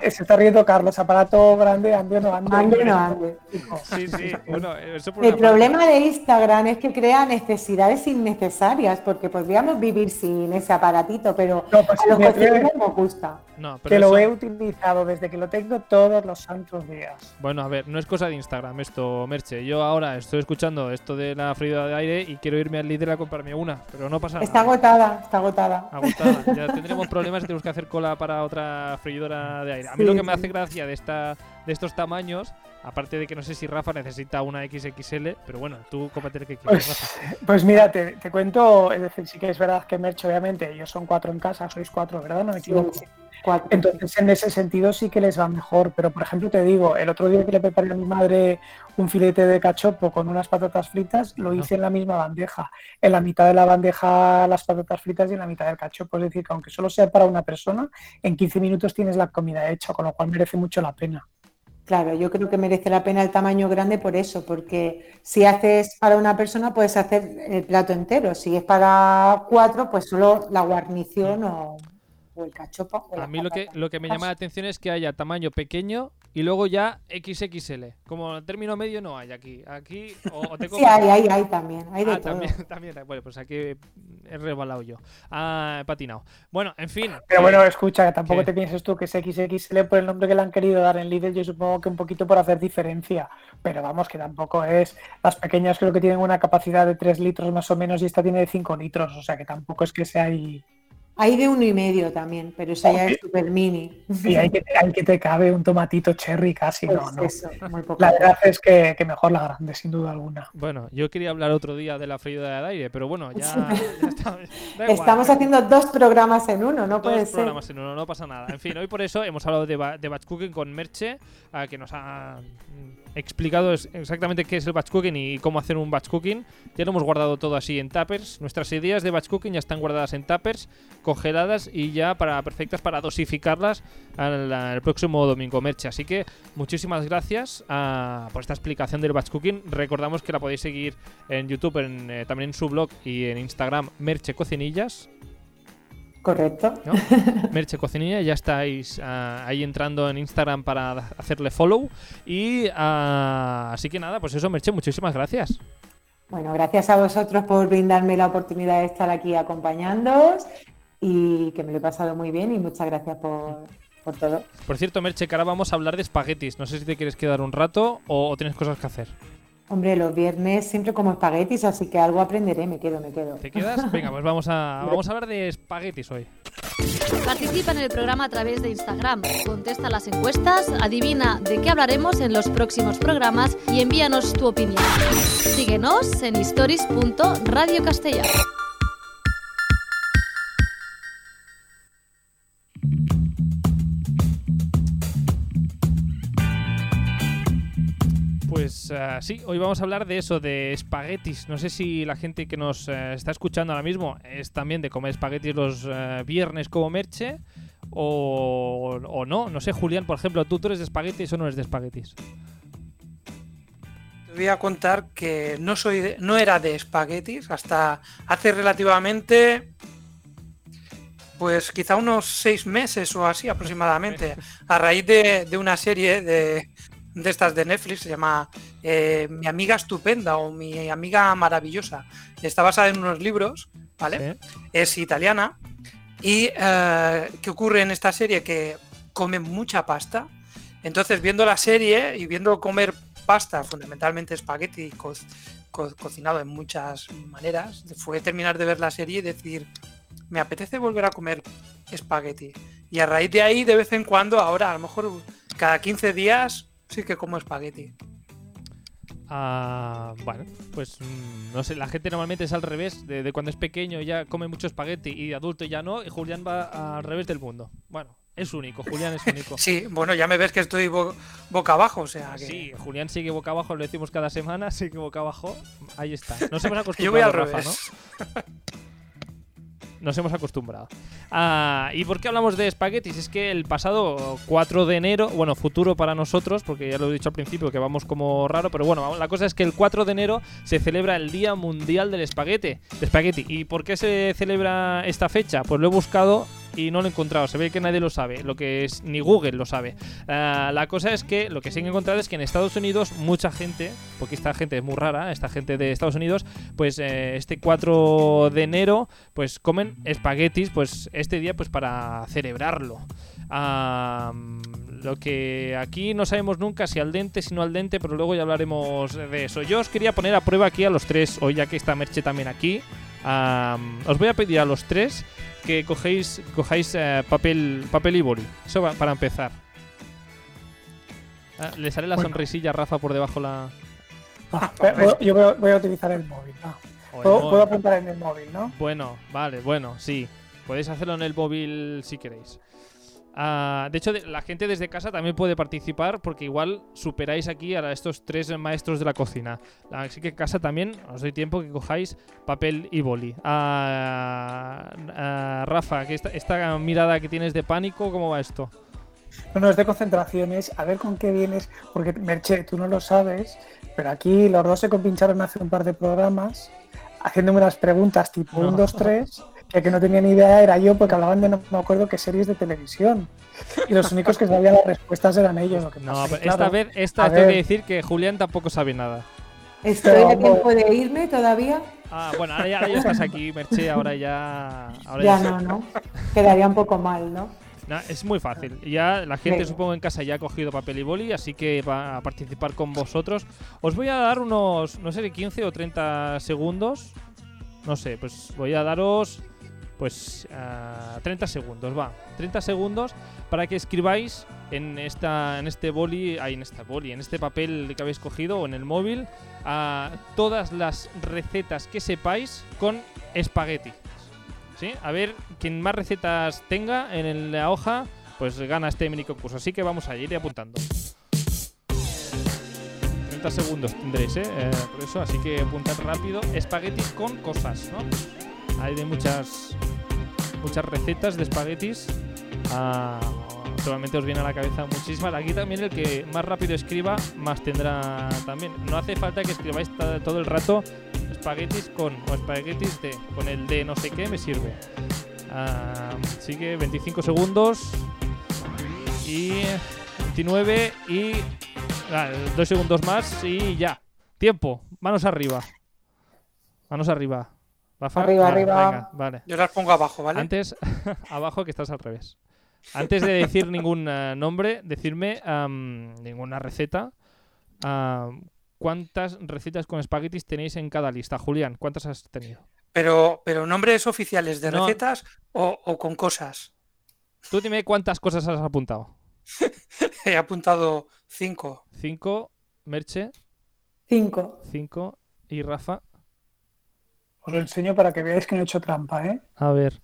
se está riendo Carlos, aparato grande, ande no ande. no ande. Sí, sí. Bueno, el problema de Instagram es que crea necesidades innecesarias, porque podríamos vivir sin ese aparatito, pero pues a los cocineros nos gusta. No, que lo he utilizado desde que lo tengo todos los santos días. Bueno, a ver, no es cosa de Instagram esto, Merche. Yo ahora estoy escuchando esto de la freidora de aire y quiero irme al líder a comprarme una, pero no pasa nada. Está agotada, está agotada. Agotada. Ya tendremos problemas y tenemos que hacer cola para otra freidora de aire. A mí lo que me hace gracia de, esta, de estos tamaños Aparte de que no sé si Rafa necesita una XXL, pero bueno, tú cómprate el que quieras. Pues, pues, mira, te, cuento, es decir, sí que es verdad que Merch, obviamente, ellos son cuatro en casa, sois cuatro, ¿verdad? No me equivoco. Entonces, en ese sentido sí que les va mejor. Pero, por ejemplo, te digo, el otro día que le preparé a mi madre un filete de cachopo con unas patatas fritas, lo hice en la misma bandeja. En la mitad de la bandeja las patatas fritas y en la mitad del cachopo. Es decir, que aunque solo sea para una persona, en 15 minutos tienes la comida hecha, con lo cual merece mucho la pena. Claro, yo creo que merece la pena el tamaño grande por eso, porque si haces para una persona puedes hacer el plato entero, si es para cuatro, pues solo la guarnición o, el cachopo. a mí lo que, lo que me llama la atención es que haya tamaño pequeño y luego ya XXL. Como término medio no hay aquí. Aquí o, Sí, hay, hay, hay también. Hay de ah, todo. También, también. Bueno, pues aquí he rebalado yo. Ah, he patinado. Bueno, en fin. Pero bueno, escucha, tampoco te pienses tú que es XXL por el nombre que le han querido dar en líder. Yo supongo que un poquito por hacer diferencia. Pero vamos, que tampoco es. Las pequeñas creo que tienen una capacidad de 3 litros más o menos y esta tiene de 5 litros. O sea que tampoco es que sea ahí. Hay de uno y medio también, pero esa ya es super mini. Y hay que, hay que te cabe un tomatito cherry casi, ¿no? Pues la verdad es que, mejor la grande, sin duda alguna. Bueno, yo quería hablar otro día de la freidora de aire, pero bueno, ya, está, Estamos haciendo dos programas en uno, no puede ser. Dos programas en uno, no pasa nada. En fin, hoy por eso hemos hablado de, de batch cooking con Merche, que nos ha explicado exactamente qué es el batch cooking y cómo hacer un batch cooking. Ya lo hemos guardado todo así en tuppers. Nuestras ideas de batch cooking ya están guardadas en tuppers, congeladas y ya para perfectas para dosificarlas al, próximo domingo merche. Así que muchísimas gracias ah, por esta explicación del batch cooking. Recordamos que la podéis seguir en YouTube, en, eh, también en su blog y en Instagram Merche Cocinillas. Correcto. Merche Cocinilla, ya estáis ah, ahí entrando en Instagram para hacerle follow. Y ah, así que nada, pues eso, Merche, muchísimas gracias. Bueno, gracias a vosotros por brindarme la oportunidad de estar aquí acompañándoos y que me lo he pasado muy bien y muchas gracias por, todo. Por cierto, Merche, que ahora vamos a hablar de espaguetis. No sé si te quieres quedar un rato o tienes cosas que hacer. Hombre, los viernes siempre como espaguetis, así que algo aprenderé, me quedo, me quedo. ¿Te quedas? Venga, pues vamos a, vamos a hablar de espaguetis hoy. Participa en el programa a través de Instagram, contesta las encuestas, adivina de qué hablaremos en los próximos programas y envíanos tu opinión. Síguenos en stories.radiocastellano. Pues eh, sí, hoy vamos a hablar de eso, de espaguetis. No sé si la gente que nos eh, está escuchando ahora mismo es también de comer espaguetis los eh, viernes como merche o, no. No sé, Julián, por ejemplo, ¿tú, eres de espaguetis o no eres de espaguetis? Te voy a contar que no, soy no era de espaguetis hasta hace relativamente pues quizá unos seis meses o así aproximadamente, a raíz de una serie de, de estas de Netflix, se llama eh, Mi amiga estupenda o Mi amiga maravillosa. Está basada en unos libros, ¿vale? Es italiana. Y eh, ¿qué ocurre en esta serie? Que come mucha pasta. Entonces, viendo la serie y viendo comer pasta, fundamentalmente espagueti cocinado en muchas maneras, fue terminar de ver la serie y decir, me apetece volver a comer espagueti. Y a raíz de ahí, de vez en cuando, ahora a lo mejor cada 15 días Sí que como espagueti. Ah, bueno, pues mm, no sé, la gente normalmente es al revés, de, cuando es pequeño ya come mucho espagueti y de adulto ya no, y Julián va al revés del mundo. Bueno, Es único, Julián es único. sí, bueno, ya me ves que estoy boca abajo, o sea que... Sí, Julián sigue boca abajo, lo decimos cada semana, sigue boca abajo. Ahí está. Nos hemos acostumbrado, Yo voy al revés. ¿no? Nos hemos acostumbrado. Ah, ¿Y por qué hablamos de espaguetis? Es que el pasado 4 de enero, bueno, futuro para nosotros, porque ya lo he dicho al principio que vamos como raro, pero bueno, la cosa es que el 4 de enero se celebra el Día Mundial del Espagueti. De espagueti. ¿Y por qué se celebra esta fecha? Pues lo he buscado y no lo he encontrado. Se ve que nadie lo sabe, lo que es ni Google lo sabe. Ah, la cosa es que lo que sí he encontrado es que en Estados Unidos mucha gente, porque esta gente es muy rara, esta gente de Estados Unidos, pues eh, este 4 de enero, pues comen espaguetis, pues este día pues para celebrarlo. lo que aquí no sabemos nunca si al dente, si no al dente, pero luego ya hablaremos de eso. Yo os quería poner a prueba aquí a los tres, hoy ya que está Merche también aquí. Os voy a pedir a los tres que cogéis, cojáis eh, papel, papel y boli. Eso va, para empezar. Ah, ¿Le sale la sonrisilla a Rafa por debajo la...? Ah, yo voy a, utilizar el móvil. ¿Puedo, apuntar en el móvil, ¿no? Bueno, vale, bueno, sí. Podéis hacerlo en el móvil si queréis. Ah, de hecho, la gente desde casa también puede participar porque igual superáis aquí a estos tres maestros de la cocina. Así que en casa también os doy tiempo que cojáis papel y boli. Ah, ah, Rafa, que esta, mirada que tienes de pánico, ¿cómo va esto? No, es de concentraciones. A ver con qué vienes, porque Merche, tú no lo sabes, pero aquí los dos se compincharon hace un par de programas haciéndome unas preguntas tipo 1, 2, 3 que, que no tenía ni idea era yo porque hablaban de no me acuerdo qué series de televisión. Y los únicos que sabían las respuestas eran ellos. no, esta vez, esta tengo que decir que Julián tampoco sabe nada. ¿Estoy a tiempo de irme todavía? Ah, bueno, ahora ya, estás aquí, Merche, ahora ya... ya, no, ¿no? Quedaría un poco mal, ¿no? es muy fácil. Ya la gente, supongo, en casa ya ha cogido papel y boli, así que va a participar con vosotros. Os voy a dar unos, no sé, 15 o 30 segundos. No sé, pues voy a daros pues 30 segundos, va. 30 segundos para que escribáis en esta en este boli, en en este papel que habéis cogido o en el móvil todas las recetas que sepáis con espagueti. ¿Sí? A ver, quien más recetas tenga en la hoja, pues gana este mini concurso. Así que vamos a ir apuntando. 30 segundos tendréis, ¿eh? ¿eh? Por eso, así que apuntad rápido. Espaguetis con cosas, ¿no? hay de muchas muchas recetas de espaguetis. Ah, seguramente os viene a la cabeza muchísimas. Aquí también el que más rápido escriba, más tendrá también. No hace falta que escribáis todo el rato espaguetis con o espaguetis de con el de no sé qué me sirve. Ah, sigue 25 segundos y 29 y ah, dos segundos más y ya. Tiempo. Manos arriba. Manos arriba. Arriba, arriba. vale. Yo las pongo abajo, ¿vale? Antes, abajo que estás al revés. Antes de decir ningún eh, nombre, decirme ninguna receta. ¿Cuántas recetas con espaguetis tenéis en cada lista? Julián, ¿cuántas has tenido? Pero, pero nombres oficiales de recetas o, con cosas. Tú dime cuántas cosas has apuntado. He apuntado cinco. Cinco, Merche. Cinco. Cinco. ¿Y Rafa? Os lo enseño para que veáis que no he hecho trampa, ¿eh? A ver.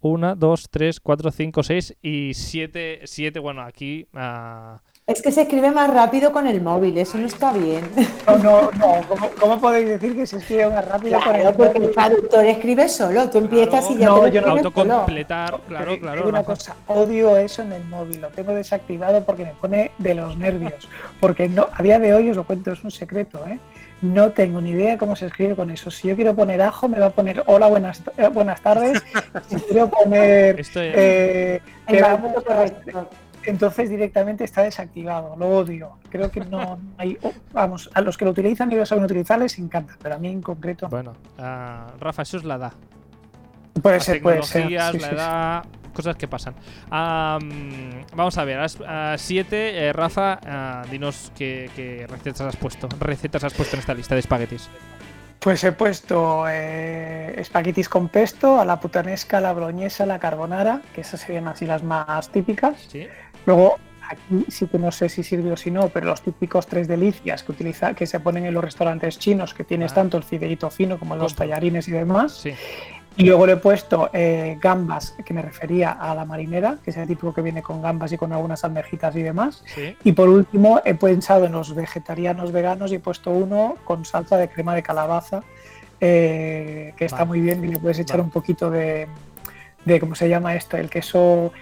Una, dos, tres, cuatro, cinco, seis y siete. Siete, bueno, aquí. Uh... Es que se escribe más rápido con el móvil, eso no está bien. No, no, no. ¿Cómo, podéis decir que se escribe más rápido con el móvil? Porque el traductor escribe solo, tú empiezas y ya no, yo no autocompletar, claro, claro. Una cosa, odio eso en el móvil, lo tengo desactivado porque me pone de los nervios. Porque no, a día de hoy os lo cuento, es un secreto, ¿eh? No tengo ni idea cómo se escribe con eso. Si yo quiero poner ajo, me va a poner hola, buenas, eh, buenas tardes. si quiero poner. Eh, entonces directamente está desactivado. Lo odio. Creo que no hay. Oh, vamos, a los que lo utilizan y lo saben utilizar les encanta, pero a mí en concreto. Bueno, uh, Rafa, eso es la edad. Puede ser, puede ser. la edad, cosas que pasan. vamos a ver, a 7, eh, Rafa, dinos qué, recetas has puesto. Recetas has puesto en esta lista de espaguetis. Pues he puesto eh, espaguetis con pesto, a la putanesca, la broñesa, la carbonara, que esas serían así las más típicas. Luego, aquí sí que no sé si sirve o si no, pero los típicos tres delicias que utiliza, que se ponen en los restaurantes chinos, que tienes ah. tanto el fideíto fino como los tallarines y demás. Y luego le he puesto eh, gambas, que me refería a la marinera, que es el tipo que viene con gambas y con algunas almejitas y demás. Y por último, he pensado en los vegetarianos veganos y he puesto uno con salsa de crema de calabaza, eh, que está muy bien y le puedes echar un poquito de, de, ¿cómo se llama esto? El queso,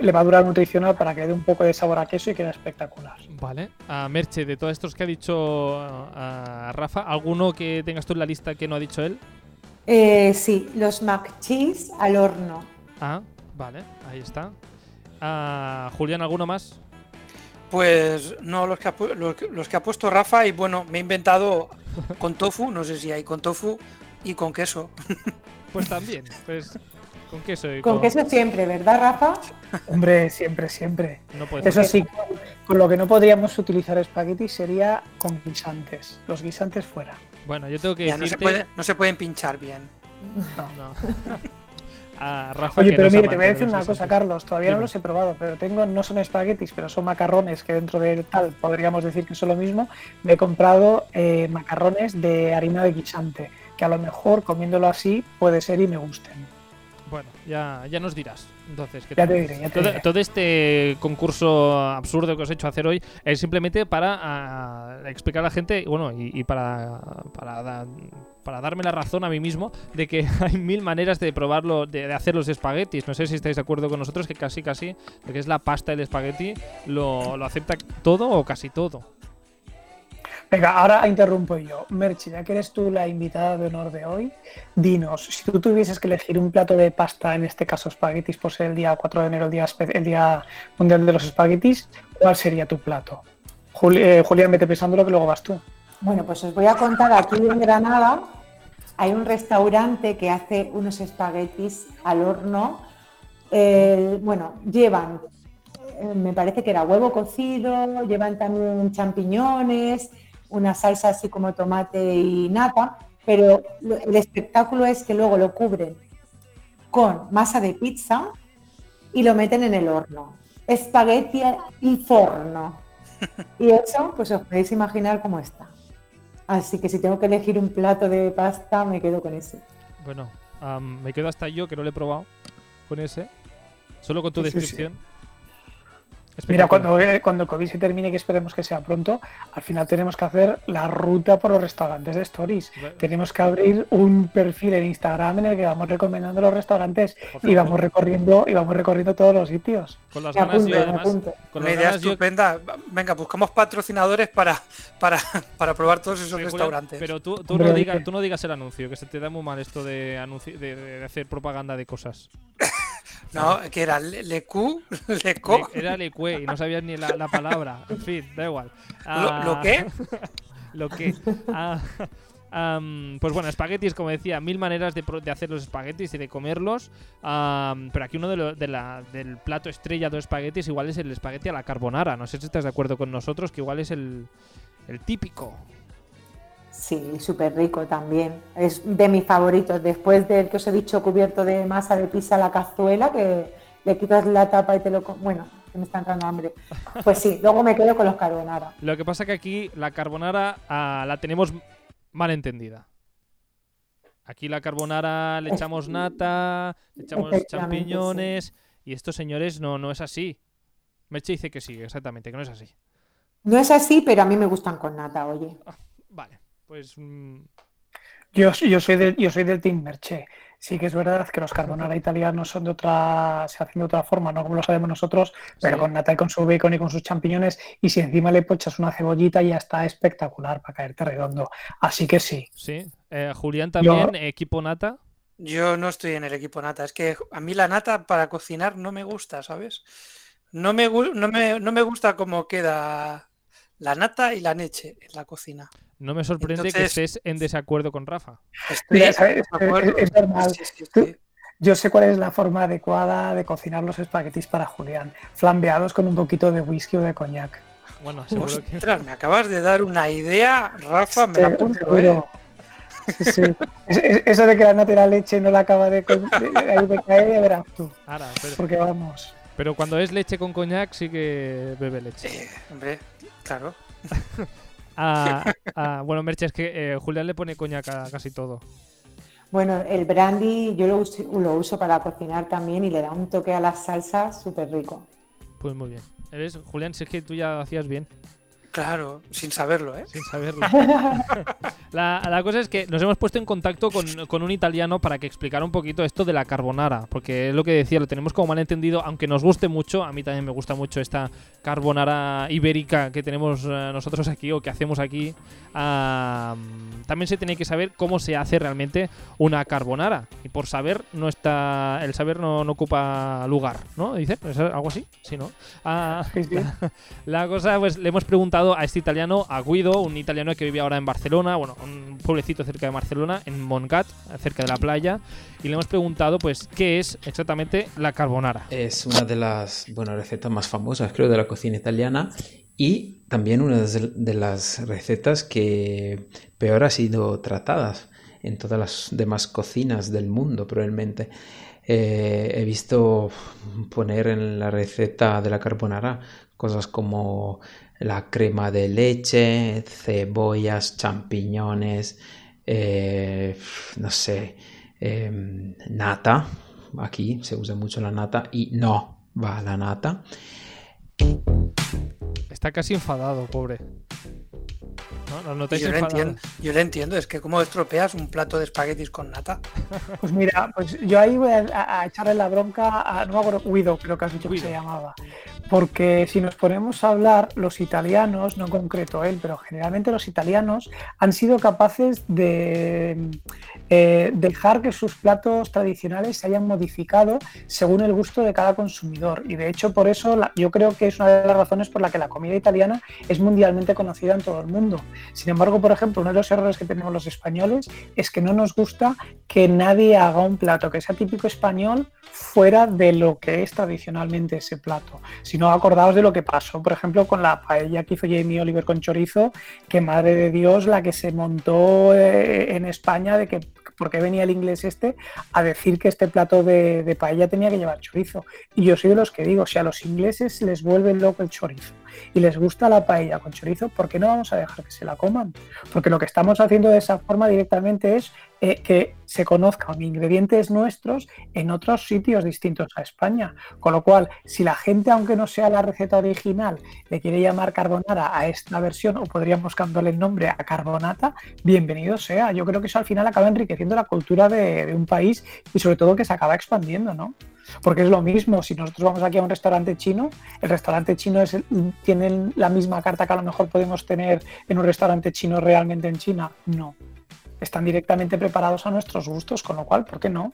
levadura nutricional para que dé un poco de sabor a queso y quede espectacular. Vale. A Merche, de todos estos que ha dicho a Rafa, ¿alguno que tengas tú en la lista que no ha dicho él? Eh, sí, los mac cheese al horno. Ah, vale, ahí está. Ah, Julián, ¿alguno más? Pues no, los que, ha, los, que ha puesto Rafa y bueno, me he inventado con tofu, no sé si hay con tofu y con queso. Pues también, pues con queso. con, queso siempre, ¿verdad, Rafa? Hombre, siempre, siempre. Eso sí, con lo que no podríamos utilizar espaguetis sería con guisantes. Los guisantes fuera. Bueno, yo tengo que ya, no, se puede, no se pueden pinchar bien. No. Oye, pero mire, te voy a decir una cosa, Carlos. Todavía no los he probado, pero tengo, no son espaguetis, pero son macarrones que dentro de tal podríamos decir que son lo mismo. Me he comprado eh, macarrones de harina de guisante, que a lo mejor comiéndolo así puede ser y me gusten. Bueno, ya, ya nos dirás. Entonces, ya te diré, todo, este concurso absurdo que os he hecho hacer hoy es simplemente para ah, explicar a la gente, bueno, y, para, para, para, darme la razón a mí mismo de que hay mil maneras de probarlo, de, hacer los espaguetis. No sé si estáis de acuerdo con nosotros que casi, casi, lo que es la pasta del espagueti, lo, lo acepta todo o casi todo. Venga, ahora interrumpo yo. Merchi, ya que eres tú la invitada de honor de hoy, dinos, si tú tuvieses que elegir un plato de pasta, en este caso espaguetis, por ser el día 4 de enero, el día, el día mundial de los espaguetis, ¿cuál sería tu plato? Eh, Julián, vete pensando lo que luego vas tú. Bueno, pues os voy a contar, aquí en Granada hay un restaurante que hace unos espaguetis al horno. bueno, llevan, eh, me parece que era huevo cocido, llevan también champiñones, una salsa así como tomate y nata, pero el espectáculo es que luego lo cubren con masa de pizza y lo meten en el horno. Espagueti y forno. Y eso, pues os podéis imaginar cómo está. Así que si tengo que elegir un plato de pasta, me quedo con ese. Bueno, me quedo hasta yo, que no lo he probado con ese. Solo con tu descripción. Mira, cuando, eh, cuando el COVID se termine, que esperemos que sea pronto, al final tenemos que hacer la ruta por los restaurantes de Stories. Tenemos que abrir un perfil en Instagram en el que vamos recomendando los restaurantes y vamos recorriendo y vamos recorriendo todos los sitios. Con las ganas, con la idea estupenda. Venga, buscamos patrocinadores para, para, para probar todos esos restaurantes. Pero tú, tú, no digas, tú no digas el anuncio, que se te da muy mal esto de, de hacer propaganda de cosas. No, que era Lecu, Leco. Era Lecue y no sabías ni la, palabra. En fin, da igual. ¿Lo, qué? lo que. Ah, pues bueno, espaguetis, como decía, mil maneras de, hacer los espaguetis y de comerlos. pero aquí uno de, del plato estrella de los espaguetis igual es el espagueti a la carbonara. No sé si estás de acuerdo con nosotros, que igual es el, el típico. Sí, súper rico también. Es de mis favoritos. Después del que os he dicho cubierto de masa de pizza a la cazuela, que le quitas la tapa y te lo... Bueno, que me está dando hambre. Pues sí, luego me quedo con los carbonara. Lo que pasa que aquí la carbonara ah, la tenemos mal entendida. Aquí la carbonara le echamos nata, le echamos champiñones y estos señores no, no es así. Merche dice que sí, exactamente, que no es así. No es así, pero a mí me gustan con nata, oye. Ah, vale pues... Mm, yo, yo, soy de, yo soy del Team Merche. Sí que es verdad que los carbonara italianos son de otra, se hacen de otra forma, no como lo sabemos nosotros, pero con nata y con su bacon y con sus champiñones, y si encima le pochas una cebollita ya está espectacular para caerte redondo. Así que sí. Sí. Eh, Julián también, equipo nata. Yo no estoy en el equipo nata, es que a mí la nata para cocinar no me gusta, ¿sabes? No me, no me, no me gusta cómo queda la nata y la leche en la cocina. No me sorprende que estés en desacuerdo con Rafa. es, normal. Yo sé cuál es la forma adecuada de cocinar los espaguetis para Julián. Flambeados con un poquito de whisky o de coñac. Bueno, me acabas de dar una idea, Rafa, me la apunto, ¿eh? Eso de que la nata y la leche no la acaba de, caer, ya verás tú. Porque vamos. Pero cuando es leche con coñac sí que bebe leche. Eh, hombre, claro. Ah, ah, bueno, Merche, es que eh, Julián le pone coñac a casi todo. Bueno, el brandy yo lo uso, lo uso para cocinar también y le da un toque a las salsas súper rico. Pues muy bien. ¿Eres, Julián, si es que tú ya hacías bien. Claro, sin saberlo, ¿eh? Sin saberlo. la, cosa es que nos hemos puesto en contacto con, un italiano para que explicara un poquito esto de la carbonara, porque es lo que decía, lo tenemos como mal entendido, aunque nos guste mucho, a mí también me gusta mucho esta carbonara ibérica que tenemos eh, nosotros aquí o que hacemos aquí. también se tiene que saber cómo se hace realmente una carbonara. Y por saber, no está el saber no, ocupa lugar, ¿no? Dice, ¿Es algo así? Sí, ¿no? Ah, la cosa, pues le hemos preguntado a este italiano, a Guido, un italiano que vive ahora en Barcelona, bueno, un pueblecito cerca de Barcelona, en Montgat, cerca de la playa, y le hemos preguntado, pues, qué es exactamente la carbonara. Es una de las, bueno, recetas más famosas, creo, de la cocina italiana y también una de las recetas que peor ha sido tratadas en todas las demás cocinas del mundo, probablemente. Eh, he visto poner en la receta de la carbonara cosas como la crema de leche, cebollas, champiñones, eh, no sé, em, nata. Aquí se usa mucho la nata y no va la nata. Está casi enfadado, pobre. Yo, le entiendo, yo, le entiendo, es que cómo estropeas un plato de espaguetis con nata. Pues mira, pues yo ahí voy a, echarle la bronca a, no me acuerdo, Guido, creo que has dicho que se llamaba. Porque si nos ponemos a hablar, los italianos, no en concreto él, pero generalmente los italianos han sido capaces de eh, dejar que sus platos tradicionales se hayan modificado según el gusto de cada consumidor. Y de hecho, por eso yo creo que es una de las razones por la que la comida italiana es mundialmente conocida en todo el mundo. Sin embargo, por ejemplo, uno de los errores que tenemos los españoles es que no nos gusta que nadie haga un plato que sea típico español fuera de lo que es tradicionalmente ese plato. Si no, acordaos de lo que pasó, por ejemplo, con la paella que hizo Jamie Oliver con chorizo, que madre de Dios, la que se montó eh, en España de que por qué venía el inglés este a decir que este plato de, de paella tenía que llevar chorizo. Y yo soy de los que digo, si a los ingleses les vuelve loco el chorizo y les gusta la paella con chorizo, ¿por qué no vamos a dejar que se la coman? Porque lo que estamos haciendo de esa forma directamente es eh, que se conozcan ingredientes nuestros en otros sitios distintos a España. Con lo cual, si la gente, aunque no sea la receta original, le quiere llamar carbonara a esta versión o podríamos cambiarle el nombre a carbonata, bienvenido sea. Yo creo que eso al final acaba enriqueciendo la cultura de, de un país y sobre todo que se acaba expandiendo, ¿no? Porque es lo mismo, si nosotros vamos aquí a un restaurante chino, el restaurante chino es tiene la misma carta que a lo mejor podemos tener en un restaurante chino realmente en China. No. Están directamente preparados a nuestros gustos, con lo cual, ¿por qué no?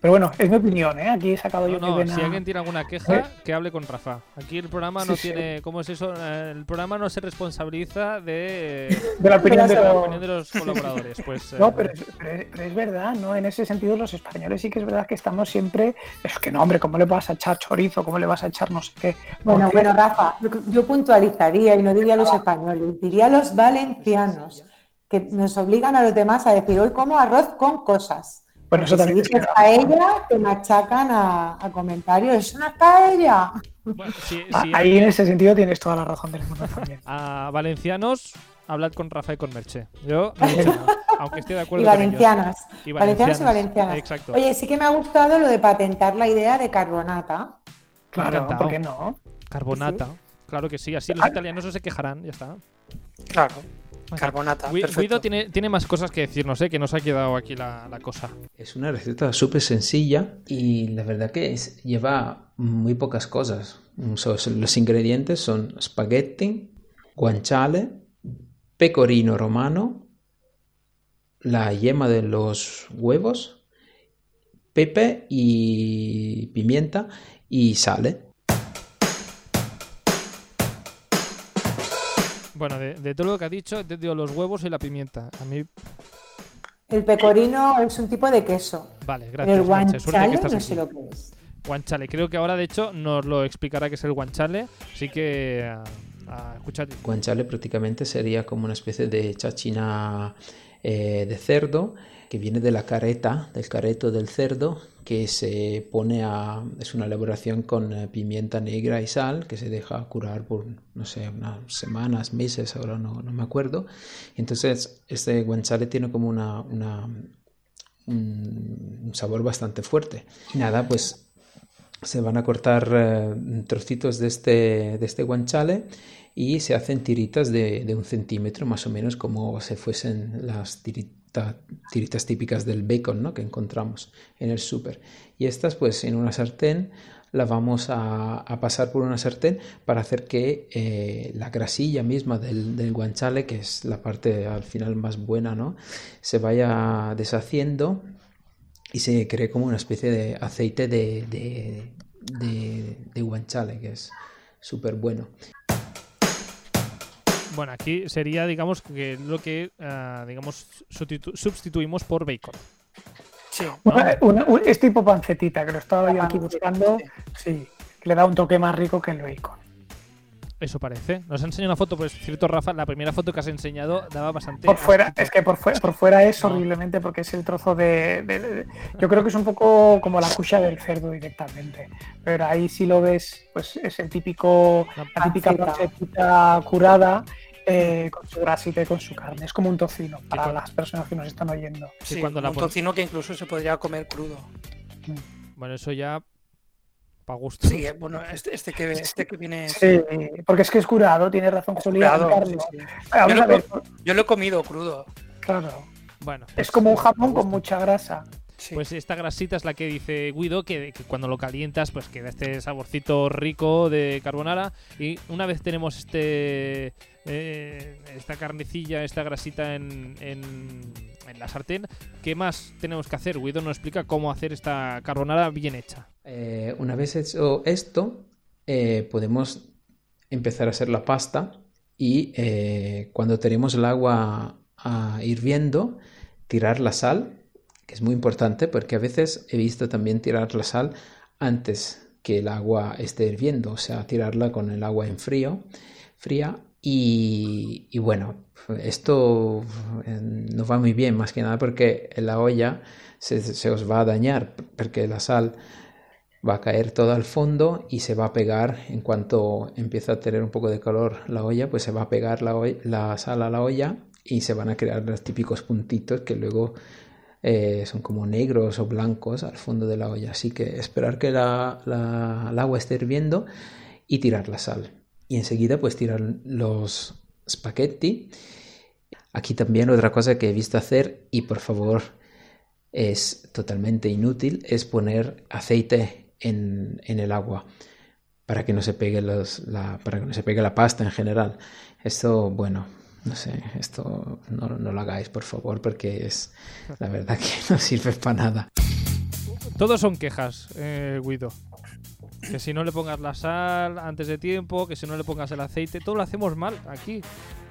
Pero bueno, es mi opinión, ¿eh? Aquí he sacado yo no, Si alguien tiene alguna queja, ¿Eh? que hable con Rafa. Aquí el programa no tiene. ¿Cómo es eso? Eh, el programa no se responsabiliza de, de la opinión de, los colaboradores. Pues, no, pero es, pero, es, verdad, ¿no? En ese sentido, los españoles sí que es verdad que estamos siempre. Es que no, hombre, ¿cómo le vas a echar chorizo? ¿Cómo le vas a echar no sé qué? Bueno, bueno, Rafa, yo puntualizaría y no diría a los españoles, diría a los valencianos, que nos obligan a los demás a decir hoy como arroz con cosas. Bueno, eso también si dices paella, te machacan a, comentarios. ¡Es una paella! Ah, ahí en ese sentido tienes toda la razón del mundo también. A valencianos, hablad con Rafa y con Merche. Yo, aunque esté de acuerdo. Y valencianas. y valencianos y valencianas. Exacto. Oye, sí que me ha gustado lo de patentar la idea de carbonata. Claro, ¿por qué no? Carbonata. Claro que sí, así los italianos no se quejarán, ya está. Claro. Carbonata. Guido tiene, tiene, más cosas que decirnos, ¿eh? que nos ha quedado aquí la, cosa. Es una receta súper sencilla y la verdad que es, lleva muy pocas cosas. los ingredientes son spaghetti, guanciale, pecorino romano, la yema de los huevos, pepe y pimienta y sale. Bueno, de, todo lo que ha dicho, te digo los huevos y la pimienta. A mí. El pecorino es un tipo de queso. Vale, gracias. El guanciale no sé lo que es. Guanciale, creo que ahora de hecho nos lo explicará qué es el guanciale, así que uh, Guanciale prácticamente sería como una especie de chachina eh, de cerdo que viene de la careta, del careto del cerdo, que se pone a... es una elaboración con eh, pimienta negra y sal, que se deja curar por, no sé, unas semanas, meses, ahora no, no me acuerdo. Entonces, este guanciale tiene como una, un, sabor bastante fuerte. Nada, pues se van a cortar eh, trocitos de este, de este guanchale y se hacen tiritas de, de, un centímetro más o menos como si fuesen las tiritas típicas del bacon ¿no? que encontramos en el súper. Y estas pues en una sartén la vamos a, pasar por una sartén para hacer que eh, la grasilla misma del, guanchale, que es la parte al final más buena, ¿no? se vaya deshaciendo y se cree como una especie de aceite de, de, guanchale, que es súper bueno. Bueno, aquí sería, digamos, que lo que ah, digamos sustituimos por bacon es tipo pancetita, que lo estaba yo aquí buscando. Sí, que le da un toque más rico que el bacon. Eso parece. Nos ha enseñado una foto, pues cierto, Rafa, la primera foto que has enseñado daba bastante. Por fuera, es que por fuera, por fuera es horriblemente porque es el trozo de, Yo creo que es un poco como la cucha del cerdo directamente. Pero ahí si lo ves, pues es el típico, la típica pancetita curada eh, con su grasita y con su carne. Es como un tocino para las personas que nos están oyendo. Sí, cuando un tocino que incluso se podría comer crudo. Mm. Bueno, eso ya para gusto. Sí, bueno, este, este, que, este que viene. Sí, porque es que es curado, tiene razón yo, lo he comido crudo. Claro. Bueno. Es como un jamón con mucha grasa. Pues esta grasita es la que dice Guido que, cuando lo calientas pues queda este saborcito rico de carbonara y una vez tenemos este eh, esta carnecilla, esta grasita en, en, la sartén, ¿qué más tenemos que hacer? Guido nos explica cómo hacer esta carbonara bien hecha. Eh, una vez hecho esto, eh, podemos empezar a hacer la pasta y cuando tenemos el agua ah, hirviendo, tirar la sal que es muy importante porque a veces he visto también tirar la sal antes que el agua esté hirviendo, o sea, tirarla con el agua en frío, fría y, bueno, esto eh, no va muy bien, más que nada porque la olla se, os va a dañar, porque la sal va a caer todo al fondo y se va a pegar en cuanto empieza a tener un poco de calor la olla, pues se va a pegar la sal a la olla y se van a crear los típicos puntitos que luego eh, son como negros o blancos al fondo de la olla. Así que esperar que el agua esté hirviendo y tirar la sal. Y enseguida pues tirar los spaghetti. Aquí también otra cosa que he visto hacer y por favor es totalmente inútil es poner aceite en, el agua para que no se pegue la, para que no se pegue la pasta en general. Esto, bueno, no sé, esto no, lo hagáis, por favor, porque es la verdad que no sirve para nada. Todos son quejas, eh, Guido. Que si no le pongas la sal antes de tiempo, que si no le pongas el aceite, todo lo hacemos mal aquí.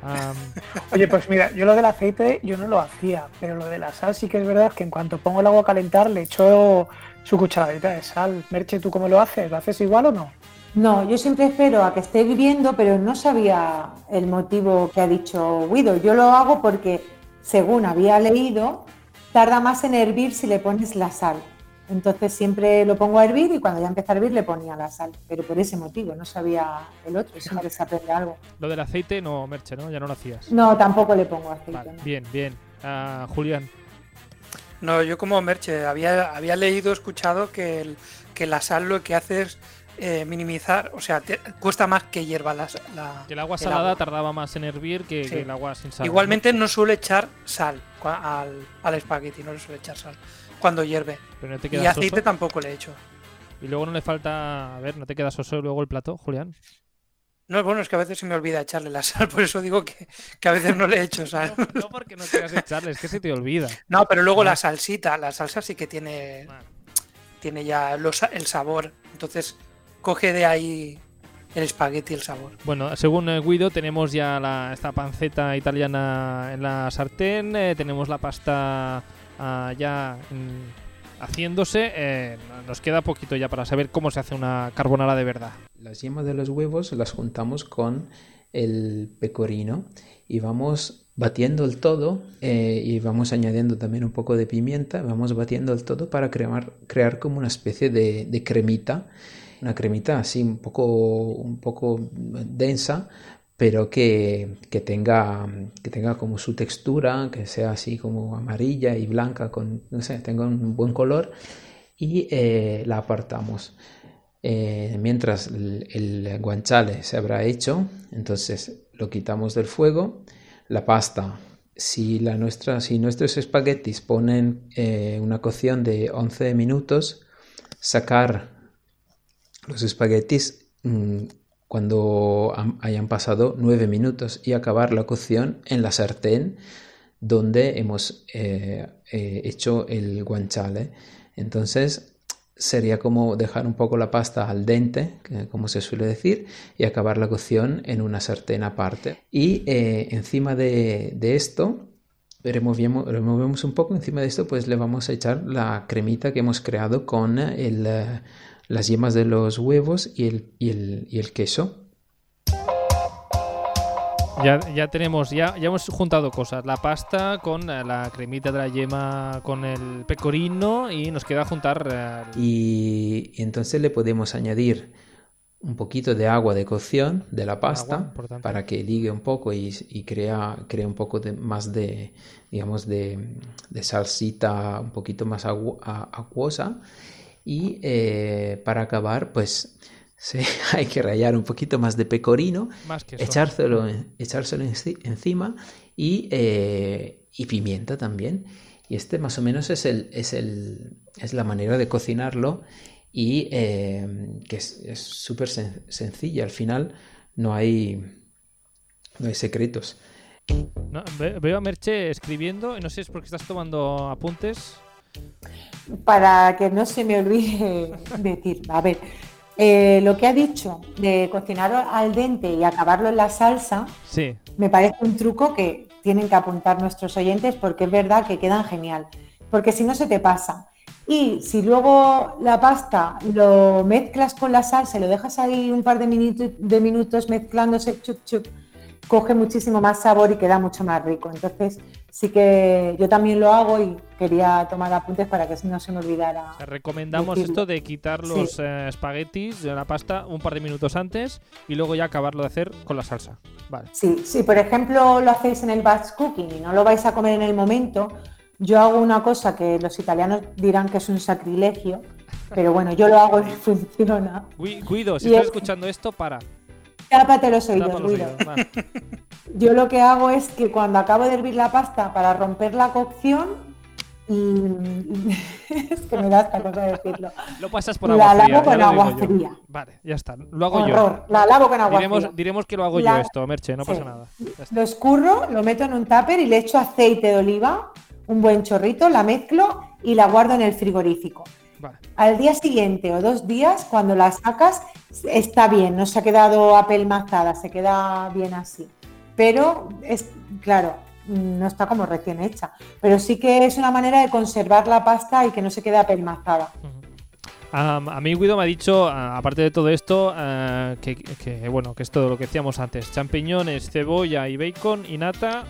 Oye, pues mira, yo lo del aceite yo no lo hacía, pero lo de la sal sí que es verdad que en cuanto pongo el agua a calentar le echo su cucharadita de sal. Merche, ¿tú cómo lo haces? ¿Lo haces igual o no? No, yo siempre espero a que esté hirviendo, pero no sabía el motivo que ha dicho Guido. Yo lo hago porque, según había leído, tarda más en hervir si le pones la sal. Entonces siempre lo pongo a hervir y cuando ya empieza a hervir le ponía la sal. Pero por ese motivo, no sabía el otro, siempre se aprende algo. Lo del aceite no, Merche, ¿no? Ya no lo hacías. No, tampoco le pongo aceite. Bien, bien. Ah, Julián. No, yo como Merche había, había leído, escuchado que, que la sal lo que hace es eh, minimizar, o sea, cuesta más que hierva la, que el agua salada tardaba más en hervir que, el agua sin sal. Igualmente ¿no? suele echar sal al, al espagueti, no le suele echar sal cuando hierve. y aceite tampoco le echo. Y luego no le falta, a ver, ¿no te queda soso luego el plato, Julián? No, bueno, es que a veces se me olvida echarle la sal, por eso digo que, a veces no le echo sal. No, porque no quieras echarle, es que se te olvida. No, pero luego la salsita, la salsa sí que tiene, tiene ya el sabor. Entonces coge de ahí el espagueti, el sabor. Bueno, según eh, Guido, tenemos ya esta panceta italiana en la sartén, eh, tenemos la pasta ah, ya mm, haciéndose. Eh, nos queda poquito ya para saber cómo se hace una carbonara de verdad. Las yemas de los huevos las juntamos con el pecorino y vamos batiendo el todo y vamos añadiendo también un poco de pimienta, vamos batiendo el todo para crear, crear como una especie de, de cremita una cremita así un poco, un poco densa pero que, tenga, que tenga como su textura, que sea así como amarilla y blanca, con, no sé, tenga un buen color y eh, la apartamos. Eh, mientras el, guanciale se habrá hecho, entonces lo quitamos del fuego, la pasta si, la nuestra, si nuestros espaguetis ponen eh, una cocción de 11 minutos, sacar los espaguetis mm, cuando hayan pasado 9 minutos y acabar la cocción en la sartén donde hemos eh, eh, hecho el guanciale. Entonces sería como dejar un poco la pasta al dente, como se suele decir, y acabar la cocción en una sartén aparte. Y eh, encima de, esto, removemos, un poco, encima de esto pues le vamos a echar la cremita que hemos creado con eh, las yemas de los huevos y el, y el queso. Ya, ya tenemos, ya, ya hemos juntado cosas. La pasta con eh, la cremita de la yema, con el pecorino y nos queda juntar... Eh, y, entonces le podemos añadir un poquito de agua de cocción de la pasta para que ligue un poco y, crea, crea un poco de, más de, digamos, de, salsita un poquito más acuosa. Y eh, para acabar, pues Sí, hay que rayar un poquito más de pecorino, echárselo, echárselo encima y, eh, y, pimienta también. Y este más o menos es, el, es, el, es la manera de cocinarlo y eh, que es súper sencilla. Al final no hay, no hay secretos. veo a Merche escribiendo y no sé si es porque estás tomando apuntes. Para que no se me olvide decir, a ver, eh, lo que ha dicho de cocinar al dente y acabarlo en la salsa, sí. me parece un truco que tienen que apuntar nuestros oyentes porque es verdad que quedan genial. Porque si no se te pasa. Y si luego la pasta lo mezclas con la salsa y lo dejas ahí un par de, minutos, de minutos mezclándose, chup, chup, coge muchísimo más sabor y queda mucho más rico. Entonces, sí que yo también lo hago y quería tomar apuntes para que no se me olvidara. recomendamos esto de quitar los eh, espaguetis de la pasta un par de minutos antes y luego ya acabarlo de hacer con la salsa. Vale. Sí, si por ejemplo lo hacéis en el batch cooking y no lo vais a comer en el momento, yo hago una cosa que los italianos dirán que es un sacrilegio, pero bueno, yo lo hago y funciona. Cuido, si estás escuchando esto, para. Tápate los oídos, oídos Yo lo que hago es que cuando acabo de hervir la pasta para romper la cocción, y es que me da esta cosa de decirlo. Lo pasas por agua la fría. lavo con agua fría. Vale, ya está. Lo hago yo. La lavo con agua diremos, fría. Diremos que lo hago yo esto, Merche, no pasa nada. Lo escurro, lo meto en un tupper y le echo aceite de oliva, un buen chorrito, la mezclo y la guardo en el frigorífico. Al día siguiente o dos días, cuando la sacas, está bien, no se ha quedado apelmazada, se queda bien así. Pero es, claro, no está como recién hecha. Pero sí que es una manera de conservar la pasta y que no se quede apelmazada. a mí Guido me ha dicho, aparte de todo esto, que, que, bueno, que es todo lo que decíamos antes, champiñones, cebolla y bacon y nata,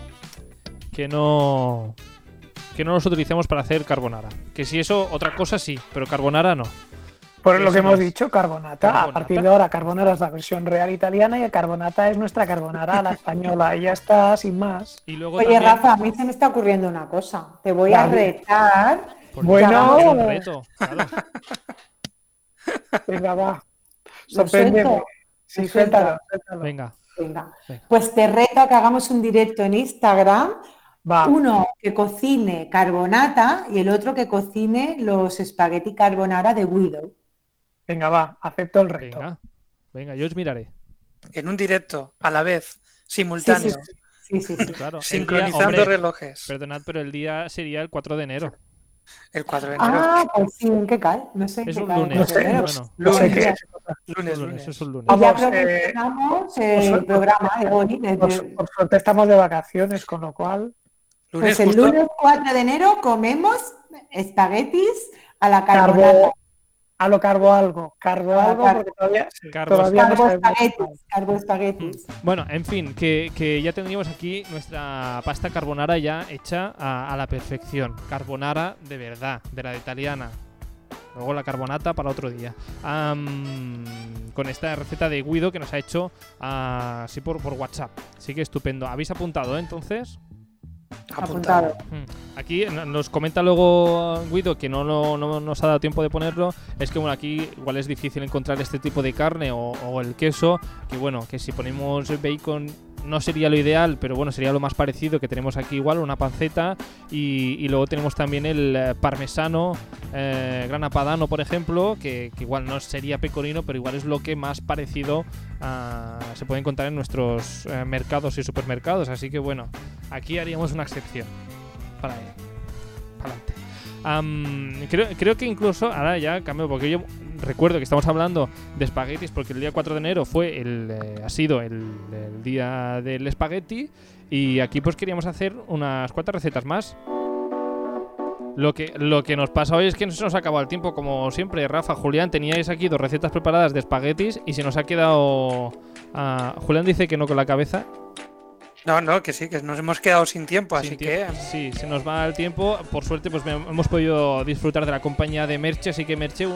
que no que no los utilicemos para hacer carbonara. Que si eso, otra cosa sí, pero carbonara no. Por lo que hemos dicho, carbonata. A partir de ahora, carbonara es la versión real italiana y el carbonata es nuestra carbonara, la española. y ya está, sin más. Y luego Oye, Rafa, a mí se me está ocurriendo una cosa. Te voy a retar. bueno, reto, Venga, va. Sorpréndeme. Sí, suéltalo, Venga. Venga. Pues te reto a que hagamos un directo en Instagram uno que cocine carbonata y el otro que cocine los espagueti carbonara de Guido. Venga, va, acepto el reto. Venga, venga yo os miraré. En un directo, a la vez, simultáneo. Sí, sí, sí. Claro, Sincronizando relojes. Perdonad, pero el día sería el 4 de enero. El 4 de enero. Ah, pues sí, ¿en qué cae? No sé. Es un lunes. No sé, bueno. lunes, qué. Lunes, lunes. Es un lunes. Y ya aprovechamos eh, el programa de hoy. Por, por, suerte estamos de vacaciones, con lo cual pues el lunes 4 de enero comemos espaguetis a la carbonata. A lo carbo algo, carbo algo porque todavía, carbo, todavía carbo, espaguetis, carbo espaguetis. Bueno, en fin, que, ya tendríamos aquí nuestra pasta carbonara ya hecha a, la perfección. Carbonara de verdad, de la italiana. Luego la carbonata para otro día. con esta receta de Guido que nos ha hecho así por, por WhatsApp. Así que estupendo. ¿Habéis apuntado eh, entonces? Apuntado. Mm. Aquí nos comenta luego Guido que no, no, nos ha dado tiempo de ponerlo. Es que bueno, aquí igual es difícil encontrar este tipo de carne o, o el queso. Que bueno, que si ponemos bacon no sería lo ideal, pero bueno, sería lo más parecido que tenemos aquí igual, una panceta y, luego tenemos también el eh, parmesano eh, grana padano, por ejemplo, que, igual no sería pecorino, pero igual es lo que más parecido se puede encontrar en nuestros eh, mercados y supermercados. Así que bueno, aquí haríamos una excepción para adelante. creo, creo que incluso, ahora ya cambio, porque yo recuerdo que estamos hablando de espaguetis porque el día 4 de enero fue el, eh, ha sido el, día del espagueti y aquí pues queríamos hacer unas cuantas recetas más. Lo que, lo que nos pasa hoy es que se nos ha acabado el tiempo, como siempre. Rafa, Julián, teníais aquí dos recetas preparadas de espaguetis y se nos ha quedado... Ah, Julián dice que no con la cabeza no, no, que sí, que nos hemos quedado sin tiempo, así que. Sí, se nos va el tiempo. Por suerte, pues hemos podido disfrutar de la compañía de Merche, así que Merche,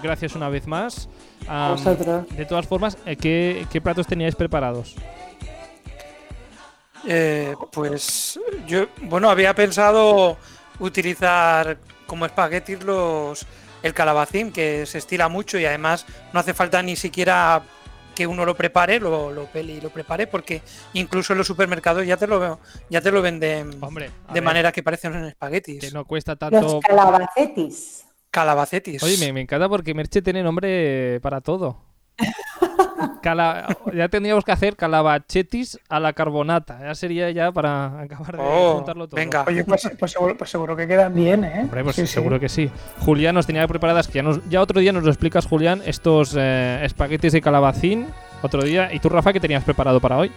gracias una vez más. Vosotros. De todas formas, eh, ¿qué, platos teníais preparados? Eh, pues yo, bueno, había pensado utilizar como espaguetis los el calabacín, que se estira mucho y además no hace falta ni siquiera que uno lo prepare, lo, lo pele y lo prepare, porque incluso en los supermercados ya te lo ya te lo venden de manera que parecen en espaguetis. Que no cuesta tanto. Los calabacetis. Calabacetis. Oye, me, encanta porque Merche tiene nombre para todo. ya tendríamos que hacer calabachetis a la carbonata. Ya sería ya para acabar de oh, juntarlo todo. Venga. Oye, pues, pues, pues, seguro, que quedan bien, ¿eh? Hombre, pues seguro que sí. Julián nos tenía preparadas, que ya, ya otro día nos lo explicas, Julián, estos eh, espaguetis de calabacín. Otro día. ¿Y tú, Rafa, qué tenías preparado para hoy?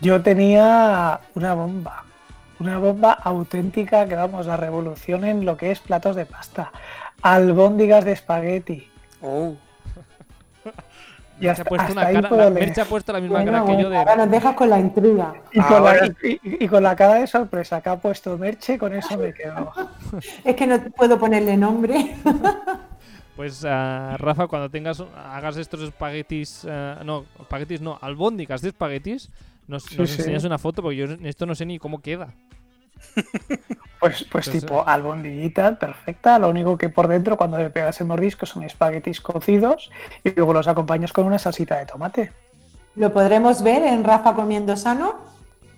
Yo tenía una bomba. Una bomba auténtica que vamos a revolución en lo que es platos de pasta. Albóndigas de espagueti. Oh. Ya ha puesto una cara, la, ha puesto la misma cara que yo de. Ahora nos dejas con la intriga. Y con, la, y, con, la, cara de sorpresa que ha puesto Merche, con eso me quedo. es que no puedo ponerle nombre. pues uh, Rafa, cuando tengas hagas estos espaguetis, uh, no, espaguetis no, albóndigas de espaguetis, nos, nos enseñas una foto porque yo esto no sé ni cómo queda. Pues, pues tipo albondiguita, perfecta. Lo único que por dentro, cuando le pegas el mordisco, son espaguetis cocidos y luego los acompañas con una salsita de tomate. ¿Lo podremos ver en Rafa comiendo sano?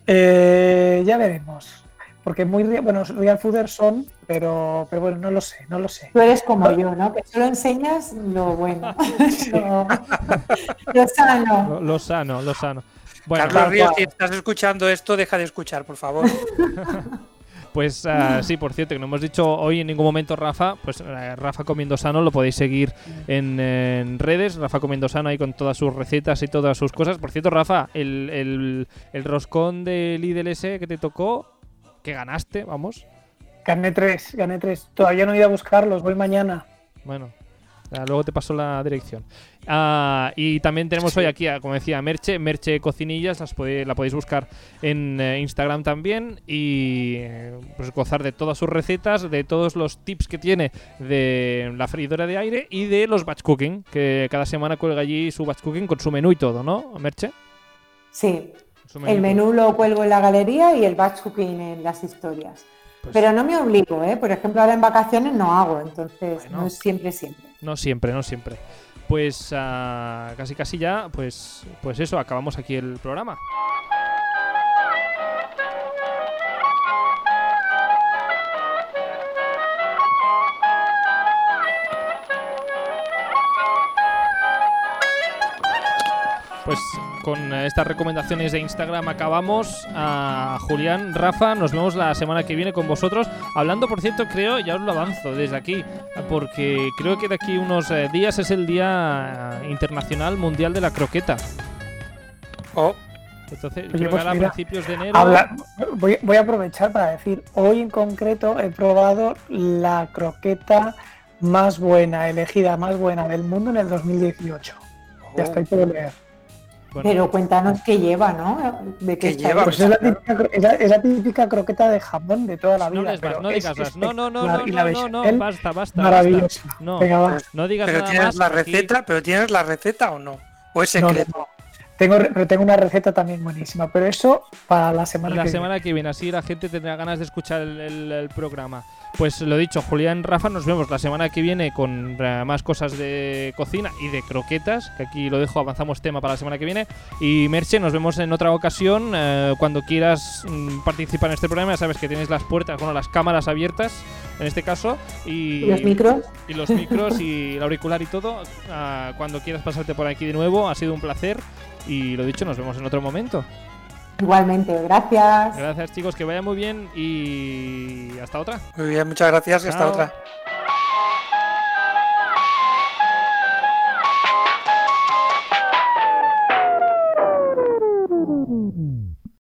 Eh, ya veremos. Porque muy bueno, real fooders son, pero, pero bueno, no lo sé, no lo sé. Tú eres como yo, ¿no? Que solo enseñas lo bueno. lo, sano. Lo, sano, lo sano. Bueno, Carlos Ríos, si estás escuchando esto, deja de escuchar, por favor. Pues ah, sí, por cierto, que no hemos dicho hoy en ningún momento Rafa, pues eh, Rafa Comiendo Sano lo podéis seguir en, redes, Rafa Comiendo Sano ahí con todas sus recetas y todas sus cosas. Por cierto, Rafa, el, roscón de Lidl ese que te tocó, que ganaste, vamos. Gané tres, gané tres. Todavía no he ido a buscarlos, voy mañana. Bueno, luego te paso la dirección. Ah, y también tenemos hoy aquí, como decía, Merche, Merche Cocinillas, las la podéis buscar en eh, Instagram también y eh, pues gozar de todas sus recetas, de todos los tips que tiene de la freidora de aire y de los batch cooking, que cada semana cuelga allí su batch cooking con su menú y todo, ¿no, Merche? Sí, el menú lo cuelgo en la galería y el batch cooking en las historias. Pues Pero no me obligo, ¿eh? Por ejemplo, ahora en vacaciones no hago, entonces no es siempre, siempre. No siempre, no siempre. Pues uh, casi casi ya, pues, pues eso, acabamos aquí el programa. Pues con estas recomendaciones de Instagram acabamos. A Julián, Rafa, nos vemos la semana que viene con vosotros. Hablando, por cierto, creo, ya os lo avanzo desde aquí, porque creo que de aquí unos eh, días es el Día Internacional Mundial de la Croqueta. Oh. Entonces, creo pues a principios de enero. voy, voy, a aprovechar para decir, hoy en concreto he probado la croqueta más buena, elegida más buena del mundo en el 2018. Ya estoy por leer. Pero cuéntanos qué lleva, ¿no? ¿De qué, lleva? Pues es la, típica, es, la, típica, croqueta de jamón de toda la vida. No, no digas No, no, no, no, no, no, basta, basta. Maravilloso. No, Venga, no digas pero nada tienes más la receta, pero tienes la receta o no? ¿O es secreto? Tengo, tengo una receta también buenísima, pero eso para la semana la que semana viene. que viene, así la gente tendrá ganas de escuchar el, programa. Pues lo dicho, Julián, Rafa, nos vemos la semana que viene con eh, más cosas de cocina y de croquetas, que aquí lo dejo, avanzamos tema para la semana que viene. Y Merche, nos vemos en otra ocasión. Eh, cuando quieras mm, participar en este programa, ya sabes que tienes las puertas, bueno, las cámaras abiertas en este caso. Y, los micros. Y los micros y el auricular y todo. Ah, cuando quieras pasarte por aquí de nuevo, ha sido un placer. Y lo dicho, nos vemos en otro momento. Igualmente, gracias. Gracias chicos, que vaya muy bien y hasta otra. Muy bien, muchas gracias y hasta otra.